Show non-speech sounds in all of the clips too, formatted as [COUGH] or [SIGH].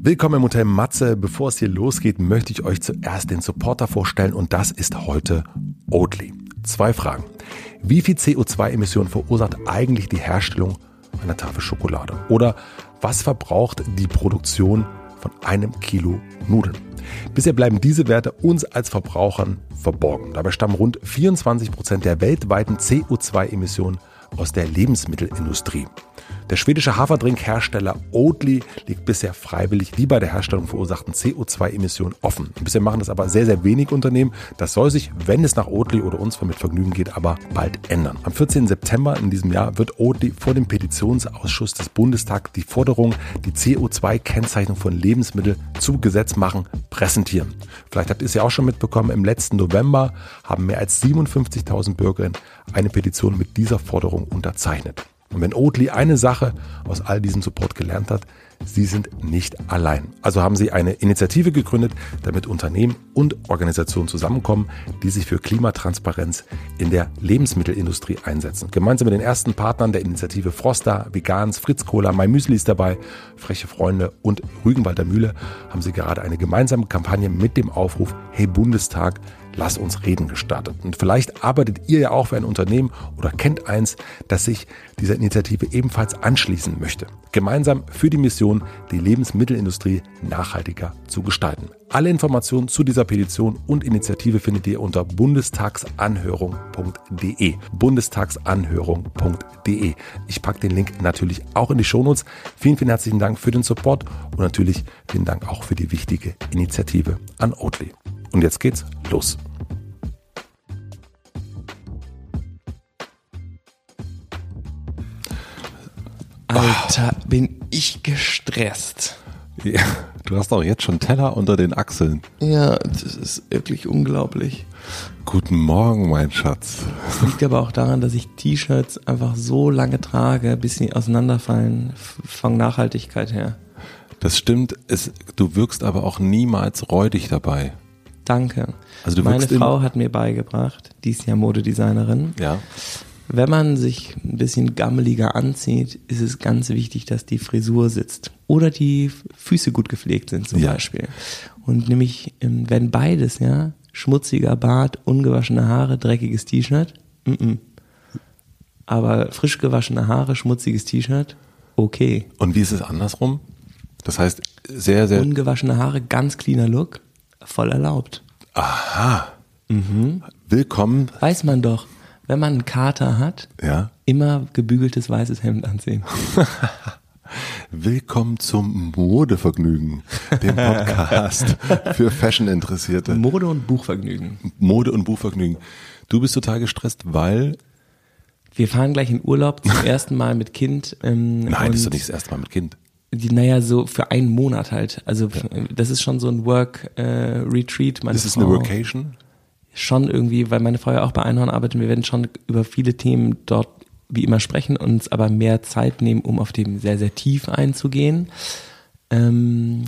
Willkommen im Hotel Matze. Bevor es hier losgeht, möchte ich euch zuerst den Supporter vorstellen und das ist heute Oatly. Zwei Fragen. Wie viel CO2-Emissionen verursacht eigentlich die Herstellung einer Tafel Schokolade? Oder was verbraucht die Produktion von einem Kilo Nudeln? Bisher bleiben diese Werte uns als Verbrauchern verborgen. Dabei stammen rund 24 Prozent der weltweiten CO2-Emissionen aus der Lebensmittelindustrie. Der schwedische Haferdrinkhersteller Oatly liegt bisher freiwillig die bei der Herstellung verursachten CO2-Emissionen offen. Bisher machen das aber sehr, sehr wenig Unternehmen. Das soll sich, wenn es nach Oatly oder uns mit Vergnügen geht, aber bald ändern. Am 14. September in diesem Jahr wird Oatly vor dem Petitionsausschuss des Bundestags die Forderung, die CO2-Kennzeichnung von Lebensmitteln zu Gesetz machen, präsentieren. Vielleicht habt ihr es ja auch schon mitbekommen, im letzten November haben mehr als 57.000 Bürgerinnen eine Petition mit dieser Forderung unterzeichnet. Und wenn Oatly eine Sache aus all diesem Support gelernt hat, sie sind nicht allein. Also haben sie eine Initiative gegründet, damit Unternehmen und Organisationen zusammenkommen, die sich für Klimatransparenz in der Lebensmittelindustrie einsetzen. Gemeinsam mit den ersten Partnern der Initiative Froster, Vegans, Fritz Cola, My Müsli ist dabei, Freche Freunde und Rügenwalder Mühle haben sie gerade eine gemeinsame Kampagne mit dem Aufruf Hey Bundestag, Lass uns reden gestartet. Und vielleicht arbeitet ihr ja auch für ein Unternehmen oder kennt eins, das sich dieser Initiative ebenfalls anschließen möchte. Gemeinsam für die Mission, die Lebensmittelindustrie nachhaltiger zu gestalten. Alle Informationen zu dieser Petition und Initiative findet ihr unter bundestagsanhörung.de. Bundestagsanhörung.de. Ich packe den Link natürlich auch in die Shownotes. Vielen, vielen herzlichen Dank für den Support und natürlich vielen Dank auch für die wichtige Initiative an Oatly. Und jetzt geht's los. Alter, bin ich gestresst. Ja, du hast auch jetzt schon Teller unter den Achseln. Ja, das ist wirklich unglaublich. Guten Morgen, mein Schatz. Das liegt aber auch daran, dass ich T-Shirts einfach so lange trage, bis sie auseinanderfallen, von Nachhaltigkeit her. Das stimmt, es, du wirkst aber auch niemals räudig dabei. Danke. Also Meine Frau hat mir beigebracht, die ist ja Modedesignerin. Ja. Wenn man sich ein bisschen gammeliger anzieht, ist es ganz wichtig, dass die Frisur sitzt. Oder die Füße gut gepflegt sind zum ja. Beispiel. Und nämlich, ähm, wenn beides, ja, schmutziger Bart, ungewaschene Haare, dreckiges T-Shirt, mm -mm. aber frisch gewaschene Haare, schmutziges T-Shirt, okay. Und wie ist es andersrum? Das heißt, sehr, sehr. Ungewaschene Haare, ganz cleaner Look, voll erlaubt. Aha. Mhm. Willkommen. Weiß man doch wenn man einen Kater hat, ja? immer gebügeltes weißes Hemd anziehen. [LAUGHS] Willkommen zum Modevergnügen, dem Podcast [LAUGHS] für Fashion-Interessierte. Mode und Buchvergnügen. Mode und Buchvergnügen. Du bist total gestresst, weil wir fahren gleich in Urlaub zum ersten Mal mit Kind. Ähm, Nein, das ist doch nicht das erste Mal mit Kind. Die, naja, so für einen Monat halt. Also ja. das ist schon so ein Work-Retreat. Äh, ist es eine Workation? schon irgendwie, weil meine Frau ja auch bei Einhorn arbeitet, wir werden schon über viele Themen dort wie immer sprechen, uns aber mehr Zeit nehmen, um auf dem sehr, sehr tief einzugehen. Ähm,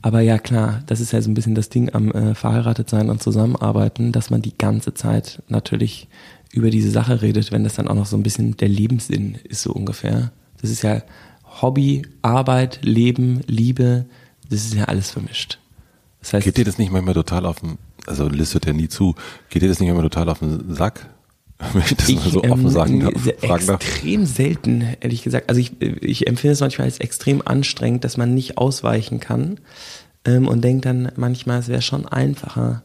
aber ja, klar, das ist ja so ein bisschen das Ding am äh, verheiratet sein und zusammenarbeiten, dass man die ganze Zeit natürlich über diese Sache redet, wenn das dann auch noch so ein bisschen der Lebenssinn ist, so ungefähr. Das ist ja Hobby, Arbeit, Leben, Liebe, das ist ja alles vermischt. Das heißt, Geht dir das nicht manchmal total auf den also Liz hört ja nie zu. Geht dir das nicht immer total auf den Sack? [LAUGHS] Wenn ich das ich, so offen ähm, sagen darf, Extrem selten, ehrlich gesagt. Also ich, ich empfinde es manchmal als extrem anstrengend, dass man nicht ausweichen kann ähm, und denke dann manchmal, es wäre schon einfacher,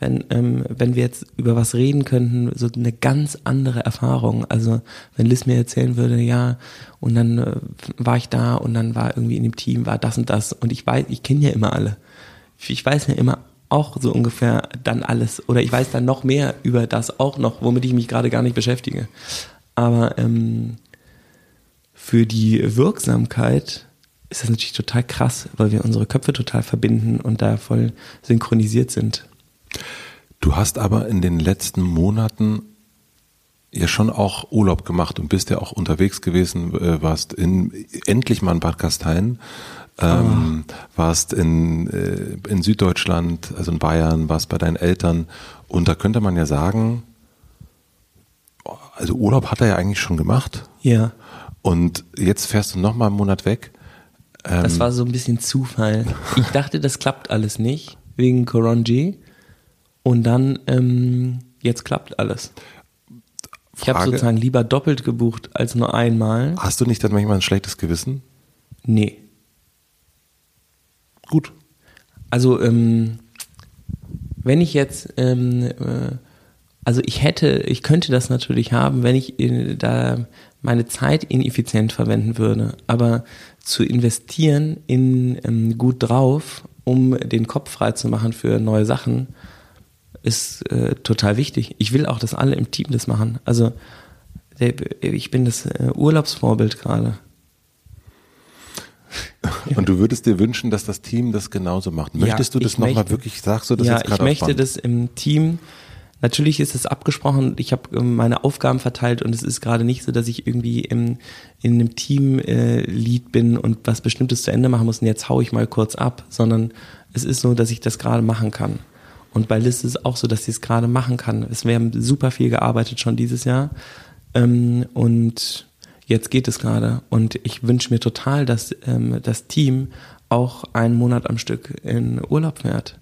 wenn, ähm, wenn wir jetzt über was reden könnten, so eine ganz andere Erfahrung. Also wenn Liz mir erzählen würde, ja, und dann äh, war ich da und dann war irgendwie in dem Team, war das und das und ich weiß, ich kenne ja immer alle. Ich weiß ja immer auch so ungefähr dann alles. Oder ich weiß dann noch mehr über das auch noch, womit ich mich gerade gar nicht beschäftige. Aber ähm, für die Wirksamkeit ist das natürlich total krass, weil wir unsere Köpfe total verbinden und da voll synchronisiert sind. Du hast aber in den letzten Monaten ja schon auch Urlaub gemacht und bist ja auch unterwegs gewesen, äh, warst in endlich mal in Bad Gastein ähm, oh. warst in, äh, in Süddeutschland, also in Bayern, warst bei deinen Eltern und da könnte man ja sagen, also Urlaub hat er ja eigentlich schon gemacht. Ja. Und jetzt fährst du noch mal einen Monat weg. Ähm, das war so ein bisschen Zufall. Ich dachte, das klappt alles nicht, wegen Koronji. Und dann, ähm, jetzt klappt alles. Ich habe sozusagen lieber doppelt gebucht als nur einmal. Hast du nicht dann manchmal ein schlechtes Gewissen? Nee. Gut. Also, ähm, wenn ich jetzt, ähm, äh, also ich hätte, ich könnte das natürlich haben, wenn ich in, da meine Zeit ineffizient verwenden würde. Aber zu investieren in ähm, gut drauf, um den Kopf frei zu machen für neue Sachen, ist äh, total wichtig. Ich will auch, dass alle im Team das machen. Also der, ich bin das äh, Urlaubsvorbild gerade. [LAUGHS] Und du würdest dir wünschen, dass das Team das genauso macht. Möchtest ja, du das nochmal wirklich, sagst du das ja, jetzt gerade ich möchte das im Team Natürlich ist es abgesprochen, ich habe ähm, meine Aufgaben verteilt und es ist gerade nicht so, dass ich irgendwie im, in einem Team-Lead äh, bin und was Bestimmtes zu Ende machen muss und jetzt hau ich mal kurz ab, sondern es ist so, dass ich das gerade machen kann. Und bei Liz ist es auch so, dass sie es gerade machen kann. Es wäre super viel gearbeitet schon dieses Jahr ähm, und jetzt geht es gerade. Und ich wünsche mir total, dass ähm, das Team auch einen Monat am Stück in Urlaub fährt.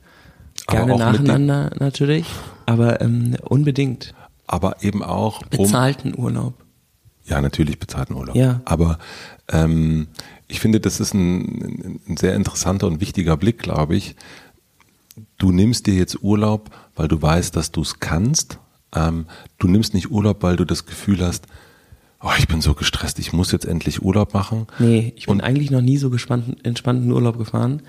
Gerne nacheinander natürlich, aber ähm, unbedingt. Aber eben auch um, bezahlten Urlaub. Ja, natürlich bezahlten Urlaub. Ja. Aber ähm, ich finde, das ist ein, ein sehr interessanter und wichtiger Blick, glaube ich. Du nimmst dir jetzt Urlaub, weil du weißt, dass du es kannst. Ähm, du nimmst nicht Urlaub, weil du das Gefühl hast, oh, ich bin so gestresst, ich muss jetzt endlich Urlaub machen. Nee, ich bin und, eigentlich noch nie so gespannt, entspannten Urlaub gefahren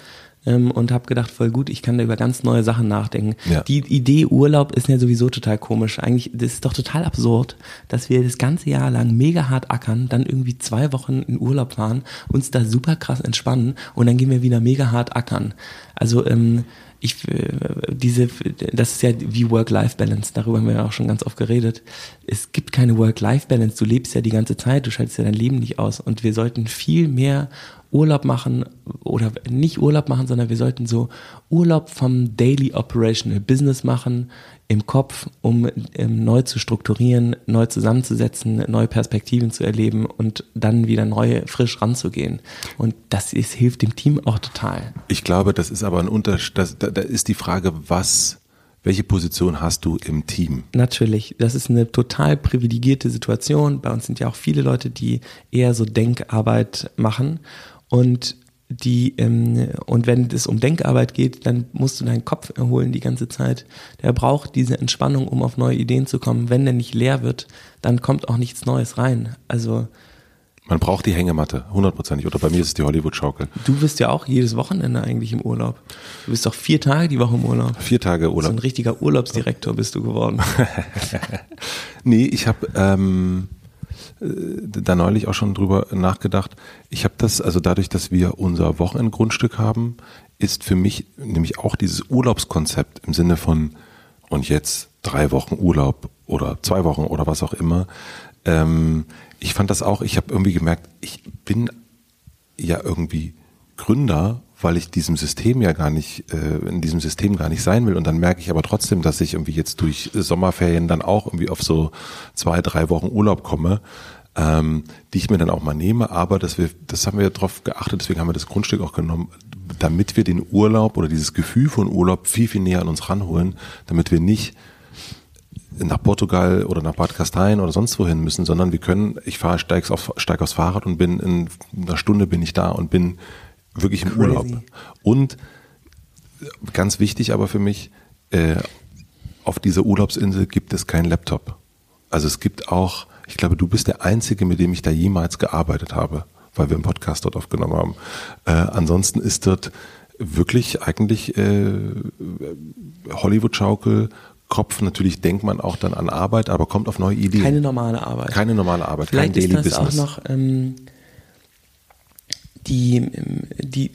ähm, und habe gedacht, voll gut, ich kann da über ganz neue Sachen nachdenken. Ja. Die Idee Urlaub ist ja sowieso total komisch. Eigentlich, das ist doch total absurd, dass wir das ganze Jahr lang mega hart ackern, dann irgendwie zwei Wochen in Urlaub fahren, uns da super krass entspannen und dann gehen wir wieder mega hart ackern. Also ähm, ich äh, diese das ist ja wie Work-Life-Balance, darüber haben wir ja auch schon ganz oft geredet. Es gibt keine Work-Life-Balance, du lebst ja die ganze Zeit, du schaltest ja dein Leben nicht aus und wir sollten viel mehr Urlaub machen oder nicht Urlaub machen, sondern wir sollten so Urlaub vom Daily Operational Business machen im Kopf, um ähm, neu zu strukturieren, neu zusammenzusetzen, neue Perspektiven zu erleben und dann wieder neu frisch ranzugehen. Und das ist, hilft dem Team auch total. Ich glaube, das ist aber ein Unterschied. Da, da ist die Frage, was welche Position hast du im Team? Natürlich, das ist eine total privilegierte Situation. Bei uns sind ja auch viele Leute, die eher so Denkarbeit machen und die ähm, und wenn es um Denkarbeit geht, dann musst du deinen Kopf erholen die ganze Zeit. Der braucht diese Entspannung, um auf neue Ideen zu kommen. Wenn der nicht leer wird, dann kommt auch nichts Neues rein. Also man braucht die Hängematte, hundertprozentig. Oder bei mir ist es die Hollywood-Schaukel. Du bist ja auch jedes Wochenende eigentlich im Urlaub. Du bist doch vier Tage die Woche im Urlaub. Vier Tage Urlaub. So ein richtiger Urlaubsdirektor bist du geworden. [LAUGHS] nee, ich habe ähm, äh, da neulich auch schon drüber nachgedacht. Ich habe das, also dadurch, dass wir unser Wochenendgrundstück haben, ist für mich nämlich auch dieses Urlaubskonzept im Sinne von und jetzt drei Wochen Urlaub oder zwei Wochen oder was auch immer. Ähm, ich fand das auch, ich habe irgendwie gemerkt, ich bin ja irgendwie Gründer, weil ich diesem System ja gar nicht, äh, in diesem System gar nicht sein will. Und dann merke ich aber trotzdem, dass ich irgendwie jetzt durch Sommerferien dann auch irgendwie auf so zwei, drei Wochen Urlaub komme, ähm, die ich mir dann auch mal nehme. Aber dass wir, das haben wir darauf geachtet, deswegen haben wir das Grundstück auch genommen, damit wir den Urlaub oder dieses Gefühl von Urlaub viel, viel näher an uns ranholen, damit wir nicht nach Portugal oder nach Bad Gastein oder sonst wohin müssen, sondern wir können, ich fahre, steig, auf, steig aufs Fahrrad und bin in einer Stunde bin ich da und bin wirklich im Crazy. Urlaub. Und ganz wichtig aber für mich, äh, auf dieser Urlaubsinsel gibt es keinen Laptop. Also es gibt auch, ich glaube, du bist der Einzige, mit dem ich da jemals gearbeitet habe, weil wir einen Podcast dort aufgenommen haben. Äh, ansonsten ist dort wirklich eigentlich äh, Hollywood-Schaukel, Kopf, natürlich denkt man auch dann an Arbeit, aber kommt auf neue Ideen. Keine normale Arbeit. Keine normale Arbeit, Vielleicht kein Daily ist das Business. auch noch ähm, die, die,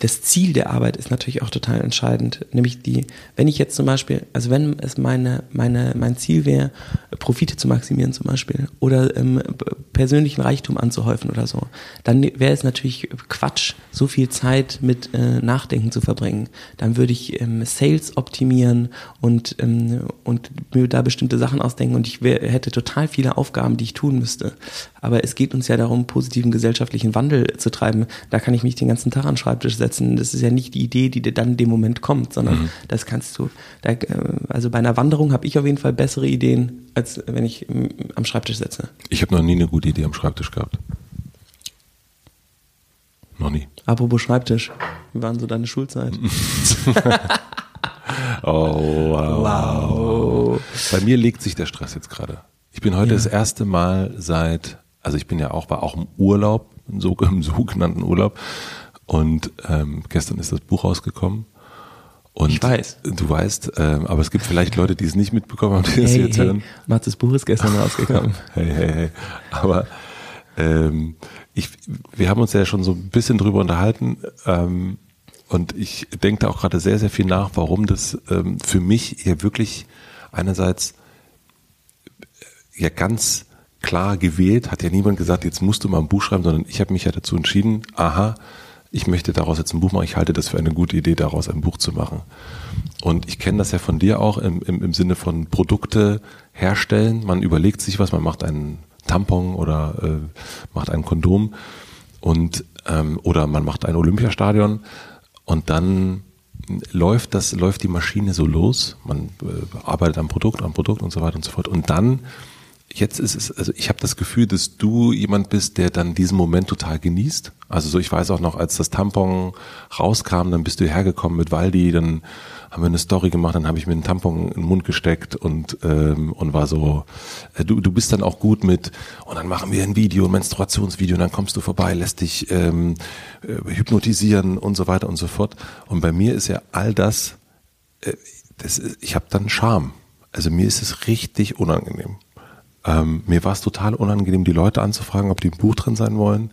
das Ziel der Arbeit ist natürlich auch total entscheidend. Nämlich die, wenn ich jetzt zum Beispiel, also wenn es meine, meine, mein Ziel wäre, Profite zu maximieren zum Beispiel oder ähm, persönlichen Reichtum anzuhäufen oder so, dann wäre es natürlich Quatsch, so viel Zeit mit äh, Nachdenken zu verbringen. Dann würde ich ähm, Sales optimieren und, ähm, und mir da bestimmte Sachen ausdenken und ich wär, hätte total viele Aufgaben, die ich tun müsste. Aber es geht uns ja darum, positiven gesellschaftlichen Wandel zu treiben. Ähm, da kann ich mich den ganzen Tag an den Schreibtisch setzen. Das ist ja nicht die Idee, die dir dann in dem Moment kommt, sondern mhm. das kannst du, da, äh, also bei einer Wanderung habe ich auf jeden Fall bessere Ideen, als wenn ich ähm, am Schreibtisch sitze. Ich habe noch nie eine gute Idee am Schreibtisch gehabt. Noch nie. Apropos Schreibtisch, wie waren so deine Schulzeit? [LAUGHS] oh, wow. wow. Bei mir legt sich der Stress jetzt gerade. Ich bin heute ja. das erste Mal seit, also ich bin ja auch, war auch im Urlaub, im, so, sogenannten Urlaub. Und ähm, gestern ist das Buch rausgekommen. Und ich weiß. Du weißt, ähm, aber es gibt vielleicht Leute, die es nicht mitbekommen haben, die hey, das jetzt hey. hören. Mathis Buch ist gestern [LAUGHS] rausgekommen. hey, hey, hey. Aber ähm, ich, wir haben uns ja schon so ein bisschen drüber unterhalten ähm, und ich denke da auch gerade sehr, sehr viel nach, warum das ähm, für mich hier wirklich einerseits äh, ja ganz klar gewählt, hat ja niemand gesagt, jetzt musst du mal ein Buch schreiben, sondern ich habe mich ja dazu entschieden, aha, ich möchte daraus jetzt ein Buch machen, ich halte das für eine gute Idee, daraus ein Buch zu machen. Und ich kenne das ja von dir auch im, im, im Sinne von Produkte herstellen. Man überlegt sich was, man macht einen Tampon oder äh, macht ein Kondom und ähm, oder man macht ein Olympiastadion und dann läuft das läuft die Maschine so los. Man äh, arbeitet am Produkt, am Produkt und so weiter und so fort und dann jetzt ist es, also ich habe das Gefühl, dass du jemand bist, der dann diesen Moment total genießt. Also so, ich weiß auch noch, als das Tampon rauskam, dann bist du hergekommen mit Waldi, dann haben wir eine Story gemacht, dann habe ich mir einen Tampon in den Mund gesteckt und ähm, und war so, äh, du, du bist dann auch gut mit und dann machen wir ein Video, ein Menstruationsvideo und dann kommst du vorbei, lässt dich ähm, äh, hypnotisieren und so weiter und so fort. Und bei mir ist ja all das, äh, das ich habe dann Charme. Also mir ist es richtig unangenehm. Ähm, mir war es total unangenehm, die Leute anzufragen, ob die im Buch drin sein wollen.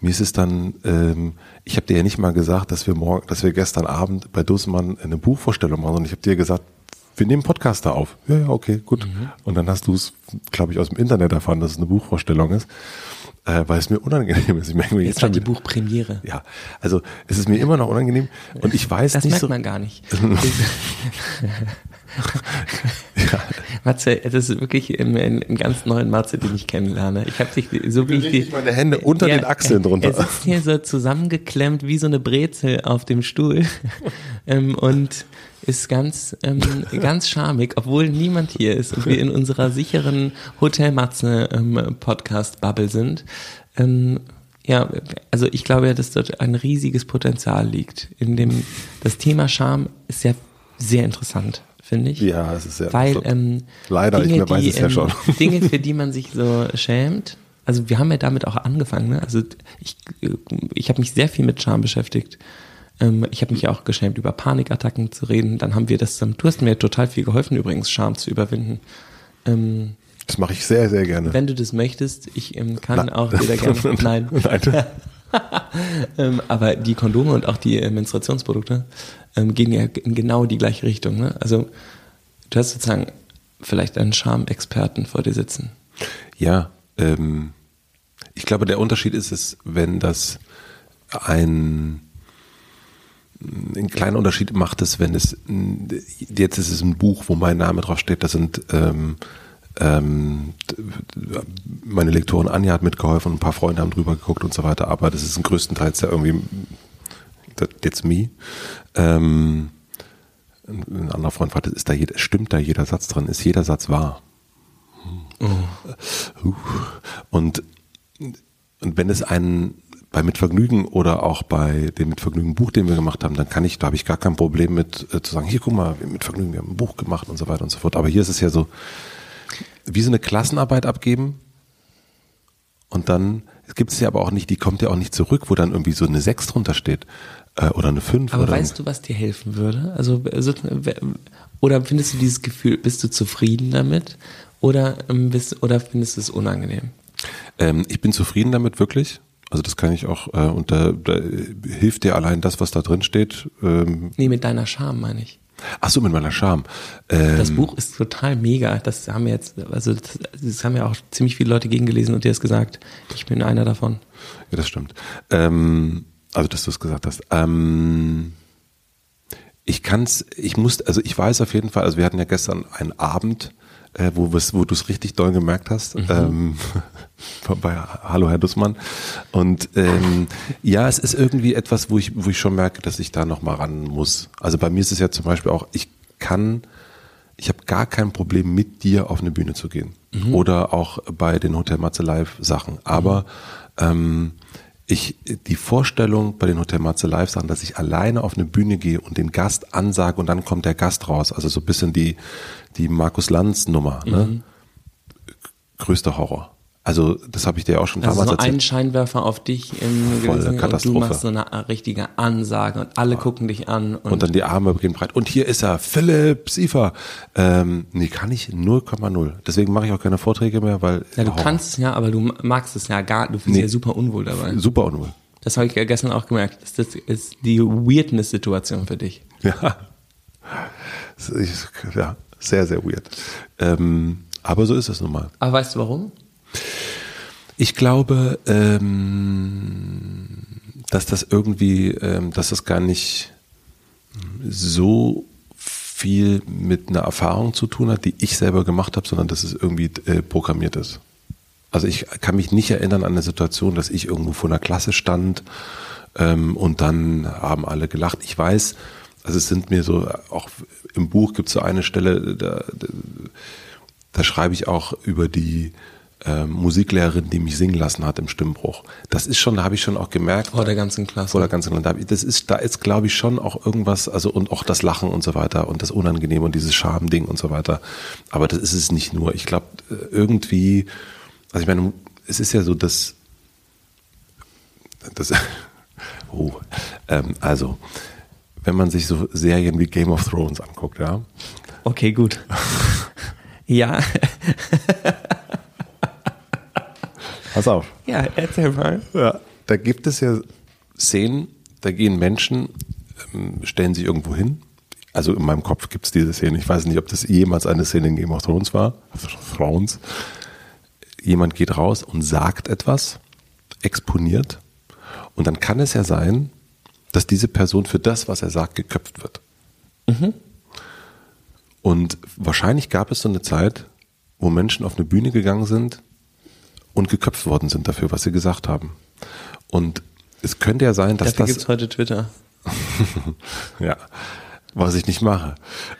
Mir ist es dann, ähm, ich habe dir ja nicht mal gesagt, dass wir morgen, dass wir gestern Abend bei Dussmann eine Buchvorstellung machen, sondern ich habe dir gesagt, wir nehmen Podcast da auf. Ja, ja, okay, gut. Mhm. Und dann hast du es, glaube ich, aus dem Internet erfahren, dass es eine Buchvorstellung ist, äh, weil es mir unangenehm ist. Ich merke, jetzt, jetzt schon die Buchpremiere. Ja, also es ist mir immer noch unangenehm und ich weiß das nicht merkt so. man gar nicht. [LAUGHS] [LAUGHS] ja. Matze, das ist wirklich ein, ganz neuen Matze, den ich kennenlerne. Ich habe dich so wie ich die, meine Hände unter ja, den Achseln drunter. Er sitzt hier so zusammengeklemmt wie so eine Brezel auf dem Stuhl [LAUGHS] ähm, und ist ganz ähm, ganz charmig, obwohl niemand hier ist und wir in unserer sicheren Hotel Matze ähm, Podcast Bubble sind. Ja, also ich glaube ja, dass dort ein riesiges Potenzial liegt. In dem das Thema Charme ist ja sehr interessant finde ich. Ja, es ist sehr Weil ähm, leider, Dinge, ich weiß die, es ja ähm, schon. [LAUGHS] Dinge, für die man sich so schämt. Also wir haben ja damit auch angefangen. Ne? Also ich, ich habe mich sehr viel mit Scham beschäftigt. Ähm, ich habe mich auch geschämt, über Panikattacken zu reden. Dann haben wir das, du hast mir total viel geholfen, übrigens Scham zu überwinden. Ähm, das mache ich sehr, sehr gerne. Wenn du das möchtest, ich ähm, kann Nein. auch wieder [LAUGHS] gerne. Nein. Nein. [LAUGHS] [LAUGHS] ähm, aber die Kondome und auch die äh, Menstruationsprodukte ähm, gehen ja in genau die gleiche Richtung. Ne? Also du hast sozusagen vielleicht einen Charmexperten vor dir sitzen. Ja, ähm, ich glaube, der Unterschied ist es, wenn das ein ein kleiner Unterschied macht es, wenn es jetzt ist es ein Buch, wo mein Name drauf steht. Das sind ähm, ähm, meine Lektorin Anja hat mitgeholfen, ein paar Freunde haben drüber geguckt und so weiter, aber das ist größtenteils ja irgendwie that's me. Ähm, ein anderer Freund fragt, ist da jeder, stimmt da jeder Satz drin? Ist jeder Satz wahr? Oh. Und, und wenn es einen bei Mitvergnügen oder auch bei dem Mitvergnügen Buch, den wir gemacht haben, dann kann ich, da habe ich gar kein Problem mit äh, zu sagen, hier guck mal, mit Vergnügen, wir haben ein Buch gemacht und so weiter und so fort. Aber hier ist es ja so, wie so eine Klassenarbeit abgeben und dann gibt es ja aber auch nicht, die kommt ja auch nicht zurück, wo dann irgendwie so eine 6 drunter steht äh, oder eine 5. Aber weißt du, was dir helfen würde? Also, also oder findest du dieses Gefühl, bist du zufrieden damit oder, ähm, bist, oder findest du es unangenehm? Ähm, ich bin zufrieden damit, wirklich. Also das kann ich auch, äh, und da, da hilft dir allein das, was da drin steht. Ähm, nee, mit deiner Scham meine ich. Ach so, mit meiner Scham. Ähm, das Buch ist total mega. Das haben wir jetzt, also das, das haben ja auch ziemlich viele Leute gegengelesen und dir das gesagt. Ich bin einer davon. Ja, das stimmt. Ähm, also, dass du es gesagt hast. Ähm, ich kann's, ich muss, also ich weiß auf jeden Fall, also wir hatten ja gestern einen Abend, äh, wo, wo du es richtig doll gemerkt hast. Mhm. Ähm, bei Hallo Herr Dussmann. Und ähm, ja, es ist irgendwie etwas, wo ich, wo ich schon merke, dass ich da nochmal ran muss. Also bei mir ist es ja zum Beispiel auch, ich kann, ich habe gar kein Problem mit dir auf eine Bühne zu gehen. Mhm. Oder auch bei den Hotel Matze Live Sachen. Aber mhm. ähm, ich, die Vorstellung bei den Hotel Matze Live Sachen, dass ich alleine auf eine Bühne gehe und den Gast ansage und dann kommt der Gast raus. Also so ein bisschen die, die Markus Lanz Nummer, ne? mhm. ne? Größter Horror. Also das habe ich dir auch schon also damals so erzählt. ein Scheinwerfer auf dich im Voll gewesen, und du machst so eine richtige Ansage und alle ja. gucken dich an. Und, und, dann die Arme gehen breit. Und hier ist er, Philipp Siefer. Ähm, nee, kann ich 0,0. Deswegen mache ich auch keine Vorträge mehr, weil... Ja, du oh. kannst es ja, aber du magst es ja gar, du fühlst nee. dich ja super unwohl dabei. Super unwohl. Das habe ich ja gestern auch gemerkt. Das ist die Weirdness-Situation für dich. Ja. Ja, sehr, sehr weird. Ähm, aber so ist es nun mal. Aber weißt du warum? Ich glaube, ähm, dass das irgendwie, ähm, dass das gar nicht so viel mit einer Erfahrung zu tun hat, die ich selber gemacht habe, sondern dass es irgendwie äh, programmiert ist. Also ich kann mich nicht erinnern an eine Situation, dass ich irgendwo vor einer Klasse stand ähm, und dann haben alle gelacht. Ich weiß, also es sind mir so, auch im Buch gibt es so eine Stelle, da, da, da schreibe ich auch über die äh, Musiklehrerin, die mich singen lassen hat im Stimmbruch. Das ist schon, da habe ich schon auch gemerkt. Vor der ganzen Klasse. Vor der ganzen Klasse. Das ist, da ist, glaube ich, schon auch irgendwas, also und auch das Lachen und so weiter und das Unangenehme und dieses Schamding und so weiter. Aber das ist es nicht nur. Ich glaube, äh, irgendwie, also ich meine, es ist ja so, dass, das, [LAUGHS] oh, ähm, also, wenn man sich so Serien wie Game of Thrones anguckt, ja. Okay, gut. [LAUGHS] ja. [LAUGHS] Pass auf. Ja, erzähl mal. Ja, da gibt es ja Szenen, da gehen Menschen, ähm, stellen sich irgendwo hin. Also in meinem Kopf gibt es diese Szene. Ich weiß nicht, ob das jemals eine Szene in Game of Thrones war. Thrones. Jemand geht raus und sagt etwas, exponiert. Und dann kann es ja sein, dass diese Person für das, was er sagt, geköpft wird. Mhm. Und wahrscheinlich gab es so eine Zeit, wo Menschen auf eine Bühne gegangen sind und geköpft worden sind dafür, was sie gesagt haben. Und es könnte ja sein, dass dafür das. gibt's heute Twitter. [LAUGHS] ja, was ich nicht mache.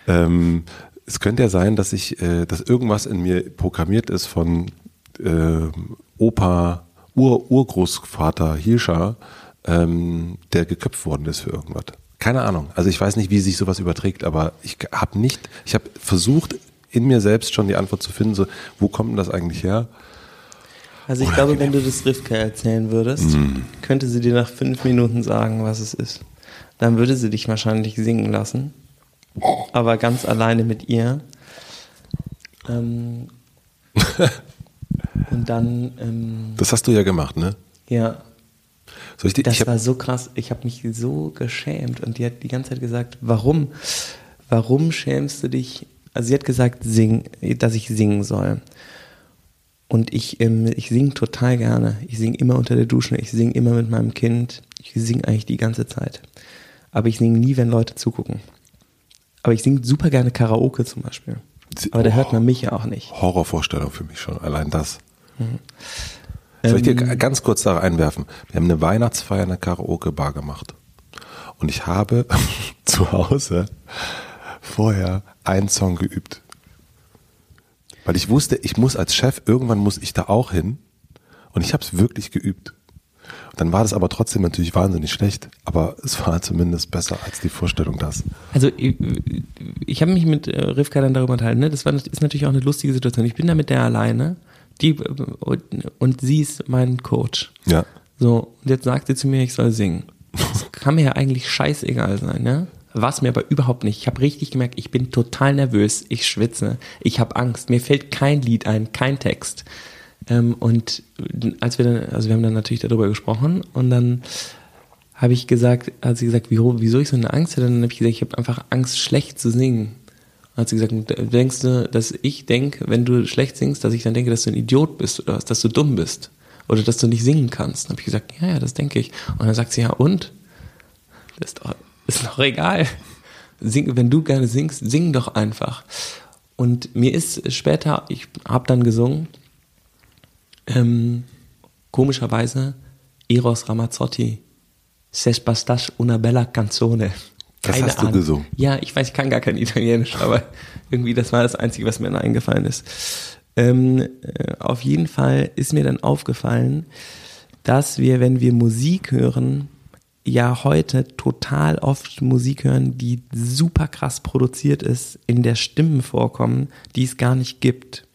Ähm, es könnte ja sein, dass ich, äh, dass irgendwas in mir programmiert ist von äh, Opa, Ur, Urgroßvater Hirscher, ähm, der geköpft worden ist für irgendwas. Keine Ahnung. Also ich weiß nicht, wie sich sowas überträgt, aber ich habe nicht, ich habe versucht, in mir selbst schon die Antwort zu finden, so, wo kommt denn das eigentlich her? Also ich glaube, wenn du das Rivka erzählen würdest, mm. könnte sie dir nach fünf Minuten sagen, was es ist. Dann würde sie dich wahrscheinlich singen lassen. Aber ganz alleine mit ihr. Ähm, [LAUGHS] und dann. Ähm, das hast du ja gemacht, ne? Ja. Die, das war so krass. Ich habe mich so geschämt. Und die hat die ganze Zeit gesagt, warum? Warum schämst du dich? Also sie hat gesagt, sing, dass ich singen soll. Und ich, ähm, ich singe total gerne. Ich singe immer unter der Dusche, ich singe immer mit meinem Kind. Ich singe eigentlich die ganze Zeit. Aber ich singe nie, wenn Leute zugucken. Aber ich singe super gerne Karaoke zum Beispiel. Aber da hört man mich ja auch nicht. Horrorvorstellung für mich schon, allein das. Mhm. Soll ich dir ähm, ganz kurz da einwerfen? Wir haben eine Weihnachtsfeier in der Karaoke-Bar gemacht. Und ich habe [LAUGHS] zu Hause vorher einen Song geübt. Weil ich wusste, ich muss als Chef, irgendwann muss ich da auch hin. Und ich habe es wirklich geübt. Und dann war das aber trotzdem natürlich wahnsinnig schlecht, aber es war zumindest besser als die Vorstellung das. Also ich, ich habe mich mit äh, Rivka dann darüber unterhalten, ne? das war, ist natürlich auch eine lustige Situation. Ich bin da mit der alleine die, und, und sie ist mein Coach. Ja. So, und jetzt sagt sie zu mir, ich soll singen. Das [LAUGHS] kann mir ja eigentlich scheißegal sein, ne? War es mir aber überhaupt nicht. Ich habe richtig gemerkt, ich bin total nervös, ich schwitze, ich habe Angst, mir fällt kein Lied ein, kein Text. Ähm, und als wir dann, also wir haben dann natürlich darüber gesprochen und dann habe ich gesagt, hat sie gesagt, wieso, wieso ich so eine Angst hatte, dann habe ich gesagt, ich habe einfach Angst, schlecht zu singen. Dann hat sie gesagt, denkst du, dass ich denke, wenn du schlecht singst, dass ich dann denke, dass du ein Idiot bist oder dass du dumm bist oder dass du nicht singen kannst? Dann habe ich gesagt, ja, ja, das denke ich. Und dann sagt sie, ja, und? Das ist doch ist doch egal. Sing, wenn du gerne singst, sing doch einfach. Und mir ist später, ich habe dann gesungen, Ähm, komischerweise Eros Ramazzotti. Ses bastas una bella canzone. Keine das hast Ahnung. du gesungen? Ja, ich weiß, ich kann gar kein Italienisch, aber irgendwie das war das Einzige, was mir eingefallen ist. Ähm, äh, auf jeden Fall ist mir dann aufgefallen, dass wir, wenn wir Musik hören, ja heute total oft Musik hören, die super krass produziert ist, in der Stimmen vorkommen, die es gar nicht gibt.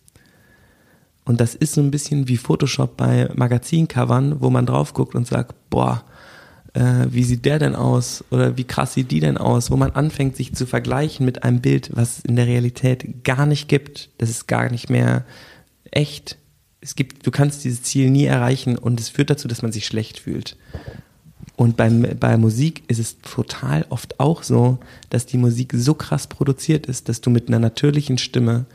Und das ist so ein bisschen wie Photoshop bei Magazincovern, wo man drauf guckt und sagt, boah, äh, wie sieht der denn aus? Oder wie krass sieht die denn aus? Wo man anfängt, sich zu vergleichen mit einem Bild, was es in der Realität gar nicht gibt. Das ist gar nicht mehr echt. Es gibt, du kannst dieses Ziel nie erreichen und es führt dazu, dass man sich schlecht fühlt. Und beim, bei Musik ist es total oft auch so, dass die Musik so krass produziert ist, dass du mit einer natürlichen Stimme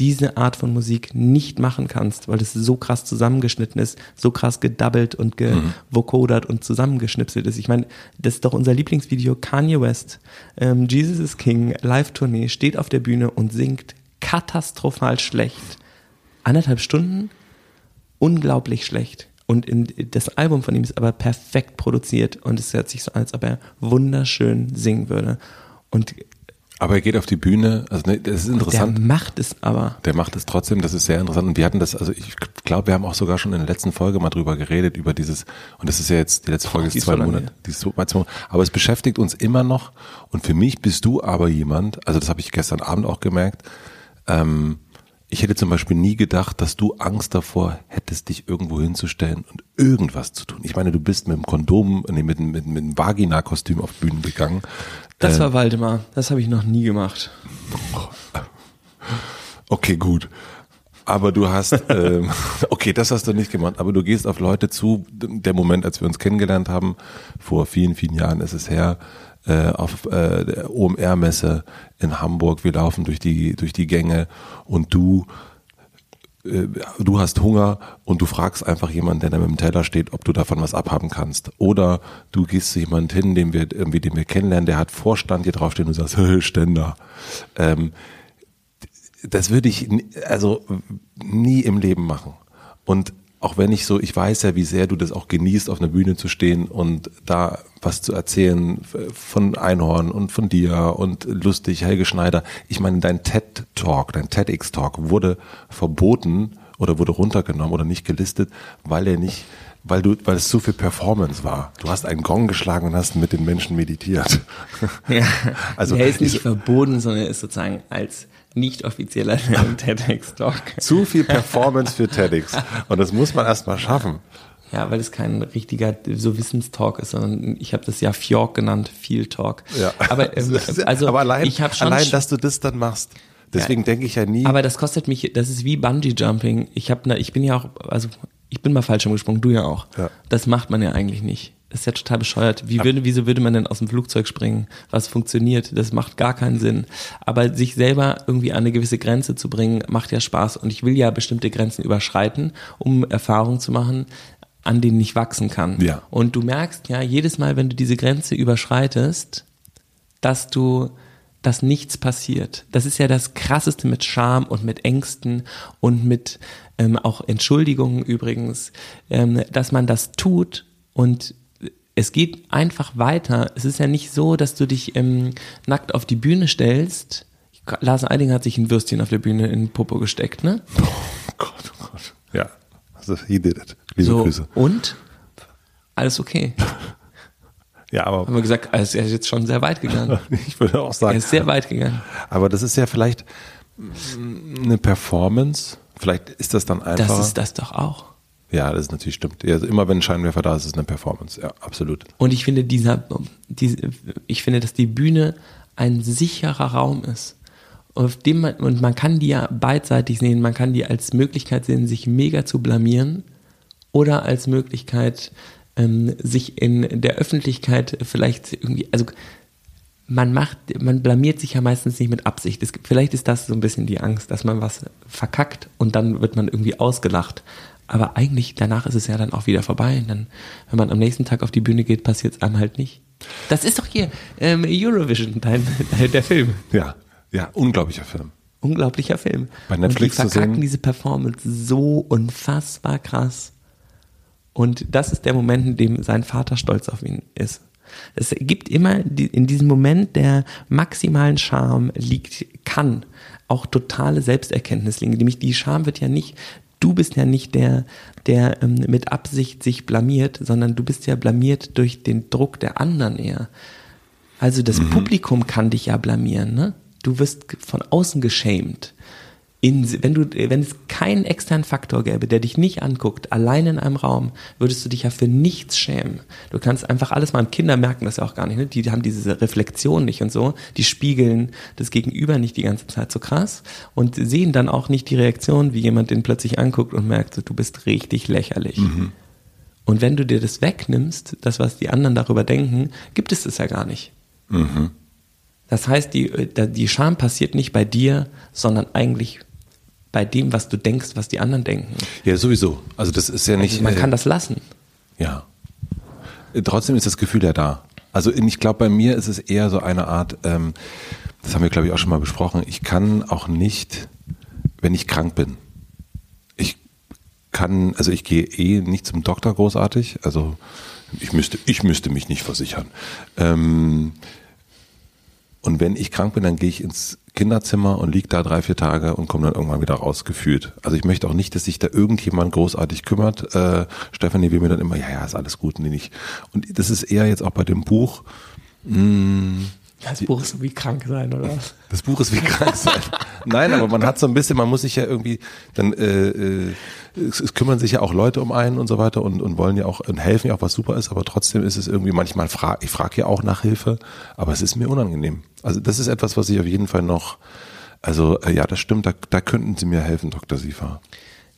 diese Art von Musik nicht machen kannst, weil es so krass zusammengeschnitten ist, so krass gedubbelt und gewocodert mhm. und zusammengeschnipselt ist. Ich meine, das ist doch unser Lieblingsvideo Kanye West, ähm, Jesus is King, Live-Tournee, steht auf der Bühne und singt katastrophal schlecht. Anderthalb Stunden, unglaublich schlecht. Und in, das Album von ihm ist aber perfekt produziert und es hört sich so an, als ob er wunderschön singen würde. Und aber er geht auf die Bühne, also ne, das ist interessant. Der macht es aber. Der macht es trotzdem, das ist sehr interessant. Und wir hatten das, also ich glaube, wir haben auch sogar schon in der letzten Folge mal drüber geredet, über dieses, und das ist ja jetzt, die letzte Folge ist zwei Monate, die ist zwei Monate, aber es beschäftigt uns immer noch. Und für mich bist du aber jemand, also das habe ich gestern Abend auch gemerkt, ähm, ich hätte zum Beispiel nie gedacht, dass du Angst davor hättest, dich irgendwo hinzustellen und irgendwas zu tun. Ich meine, du bist mit dem Kondom, nee, mit, mit, mit dem Vagina-Kostüm auf Bühnen gegangen. Das äh, war Waldemar. Das habe ich noch nie gemacht. Okay, gut. Aber du hast, [LAUGHS] ähm, okay, das hast du nicht gemacht, aber du gehst auf Leute zu. Der Moment, als wir uns kennengelernt haben, vor vielen, vielen Jahren ist es her, äh, auf äh, der OMR-Messe in Hamburg. Wir laufen durch die, durch die Gänge und du äh, du hast Hunger und du fragst einfach jemanden, der da mit dem Teller steht, ob du davon was abhaben kannst. Oder du gehst zu jemandem hin, den wir, irgendwie, den wir kennenlernen, der hat Vorstand hier draufstehen und sagst, [LAUGHS] Ständer. Ähm, das würde ich also nie im Leben machen. Und auch wenn ich so, ich weiß ja, wie sehr du das auch genießt, auf einer Bühne zu stehen und da was zu erzählen von Einhorn und von dir und lustig, Helge Schneider. Ich meine, dein TED-Talk, dein TEDx-Talk wurde verboten oder wurde runtergenommen oder nicht gelistet, weil er nicht weil du, weil es so viel Performance war. Du hast einen Gong geschlagen und hast mit den Menschen meditiert. Ja, [LAUGHS] also er ist nicht ich, verboten, sondern er ist sozusagen als nicht offizieller TEDx-Talk. Zu viel Performance für TEDx. Und das muss man erstmal schaffen. Ja, weil es kein richtiger so Wissenstalk ist, sondern ich habe das ja Fjork genannt, viel Talk. Ja. Aber ähm, [LAUGHS] also aber allein, ich schon allein, dass du das dann machst. Deswegen ja, denke ich ja nie. Aber das kostet mich, das ist wie Bungee Jumping. Ich habe, ne, ich bin ja auch, also ich bin mal falsch umgesprungen, du ja auch. Ja. Das macht man ja eigentlich nicht. Das ist ja total bescheuert. Wie würde, wieso würde man denn aus dem Flugzeug springen? Was funktioniert? Das macht gar keinen Sinn. Aber sich selber irgendwie an eine gewisse Grenze zu bringen, macht ja Spaß. Und ich will ja bestimmte Grenzen überschreiten, um Erfahrungen zu machen, an denen ich wachsen kann. Ja. Und du merkst ja jedes Mal, wenn du diese Grenze überschreitest, dass du dass nichts passiert. Das ist ja das Krasseste mit Scham und mit Ängsten und mit ähm, auch Entschuldigungen übrigens, ähm, dass man das tut und es geht einfach weiter. Es ist ja nicht so, dass du dich ähm, nackt auf die Bühne stellst. Lars Eidinger hat sich ein Würstchen auf der Bühne in Popo gesteckt, ne? Oh Gott, oh Gott. Ja, also he did it. Liebe so, Grüße. Und? Alles okay. ja, aber. Haben wir gesagt, er ist jetzt schon sehr weit gegangen. [LAUGHS] ich würde auch sagen. Er ist sehr weit gegangen. Aber das ist ja vielleicht eine Performance. Vielleicht ist das dann einfach. Das ist das doch auch. Ja, das ist natürlich stimmt. Also immer wenn ein Scheinwerfer da ist, ist es eine Performance. Ja, absolut. Und ich finde dieser, diese, ich finde, dass die Bühne ein sicherer Raum ist. Auf dem man, und man kann die ja beidseitig sehen. Man kann die als Möglichkeit sehen, sich mega zu blamieren oder als Möglichkeit, ähm, sich in der Öffentlichkeit vielleicht irgendwie, also man macht, man blamiert sich ja meistens nicht mit Absicht. Es vielleicht ist das so ein bisschen die Angst, dass man was verkackt und dann wird man irgendwie ausgelacht. Aber eigentlich, danach ist es ja dann auch wieder vorbei. Und dann, wenn man am nächsten Tag auf die Bühne geht, passiert es einem halt nicht. Das ist doch hier ähm, Eurovision, dein, der Film. Ja, ja, unglaublicher Film. unglaublicher Film. Bei Netflix und die verkacken diese Performance so unfassbar krass. Und das ist der Moment, in dem sein Vater stolz auf ihn ist. Es gibt immer in diesem Moment der maximalen Charme liegt, kann auch totale Selbsterkenntnis liegen. Nämlich die Scham wird ja nicht, du bist ja nicht der, der ähm, mit Absicht sich blamiert, sondern du bist ja blamiert durch den Druck der anderen eher. Also das mhm. Publikum kann dich ja blamieren, ne? Du wirst von außen geschämt in, wenn du, wenn es keinen externen Faktor gäbe, der dich nicht anguckt, allein in einem Raum, würdest du dich ja für nichts schämen. Du kannst einfach alles machen. Kinder merken das ja auch gar nicht. Ne? Die haben diese Reflexion nicht und so. Die spiegeln das Gegenüber nicht die ganze Zeit so krass und sehen dann auch nicht die Reaktion, wie jemand den plötzlich anguckt und merkt, so, du bist richtig lächerlich. Mhm. Und wenn du dir das wegnimmst, das, was die anderen darüber denken, gibt es das ja gar nicht. Mhm. Das heißt, die, äh, die Scham passiert nicht bei dir, sondern eigentlich bei dem, was du denkst, was die anderen denken. Ja, sowieso. Also das ist ja nicht. Also man kann das lassen. Ja. Trotzdem ist das Gefühl ja da. Also ich glaube, bei mir ist es eher so eine Art, ähm, das haben wir, glaube ich, auch schon mal besprochen, ich kann auch nicht, wenn ich krank bin, ich kann, also ich gehe eh nicht zum Doktor großartig, also ich müsste, ich müsste mich nicht versichern. Ähm, und wenn ich krank bin, dann gehe ich ins Kinderzimmer und liege da drei, vier Tage und komme dann irgendwann wieder raus, gefühlt. Also ich möchte auch nicht, dass sich da irgendjemand großartig kümmert. Äh, Stefanie will mir dann immer, ja, ja, ist alles gut. Nee, nicht. Und das ist eher jetzt auch bei dem Buch, mh, hm, das Buch ist wie krank sein, oder? Das Buch ist wie krank sein. Nein, aber man hat so ein bisschen, man muss sich ja irgendwie, dann äh, äh, es, es kümmern sich ja auch Leute um einen und so weiter und, und wollen ja auch und helfen ja auch, was super ist, aber trotzdem ist es irgendwie manchmal frag, ich frage ja auch nach Hilfe, aber es ist mir unangenehm. Also das ist etwas, was ich auf jeden Fall noch, also äh, ja, das stimmt, da, da könnten Sie mir helfen, Dr. Siefer.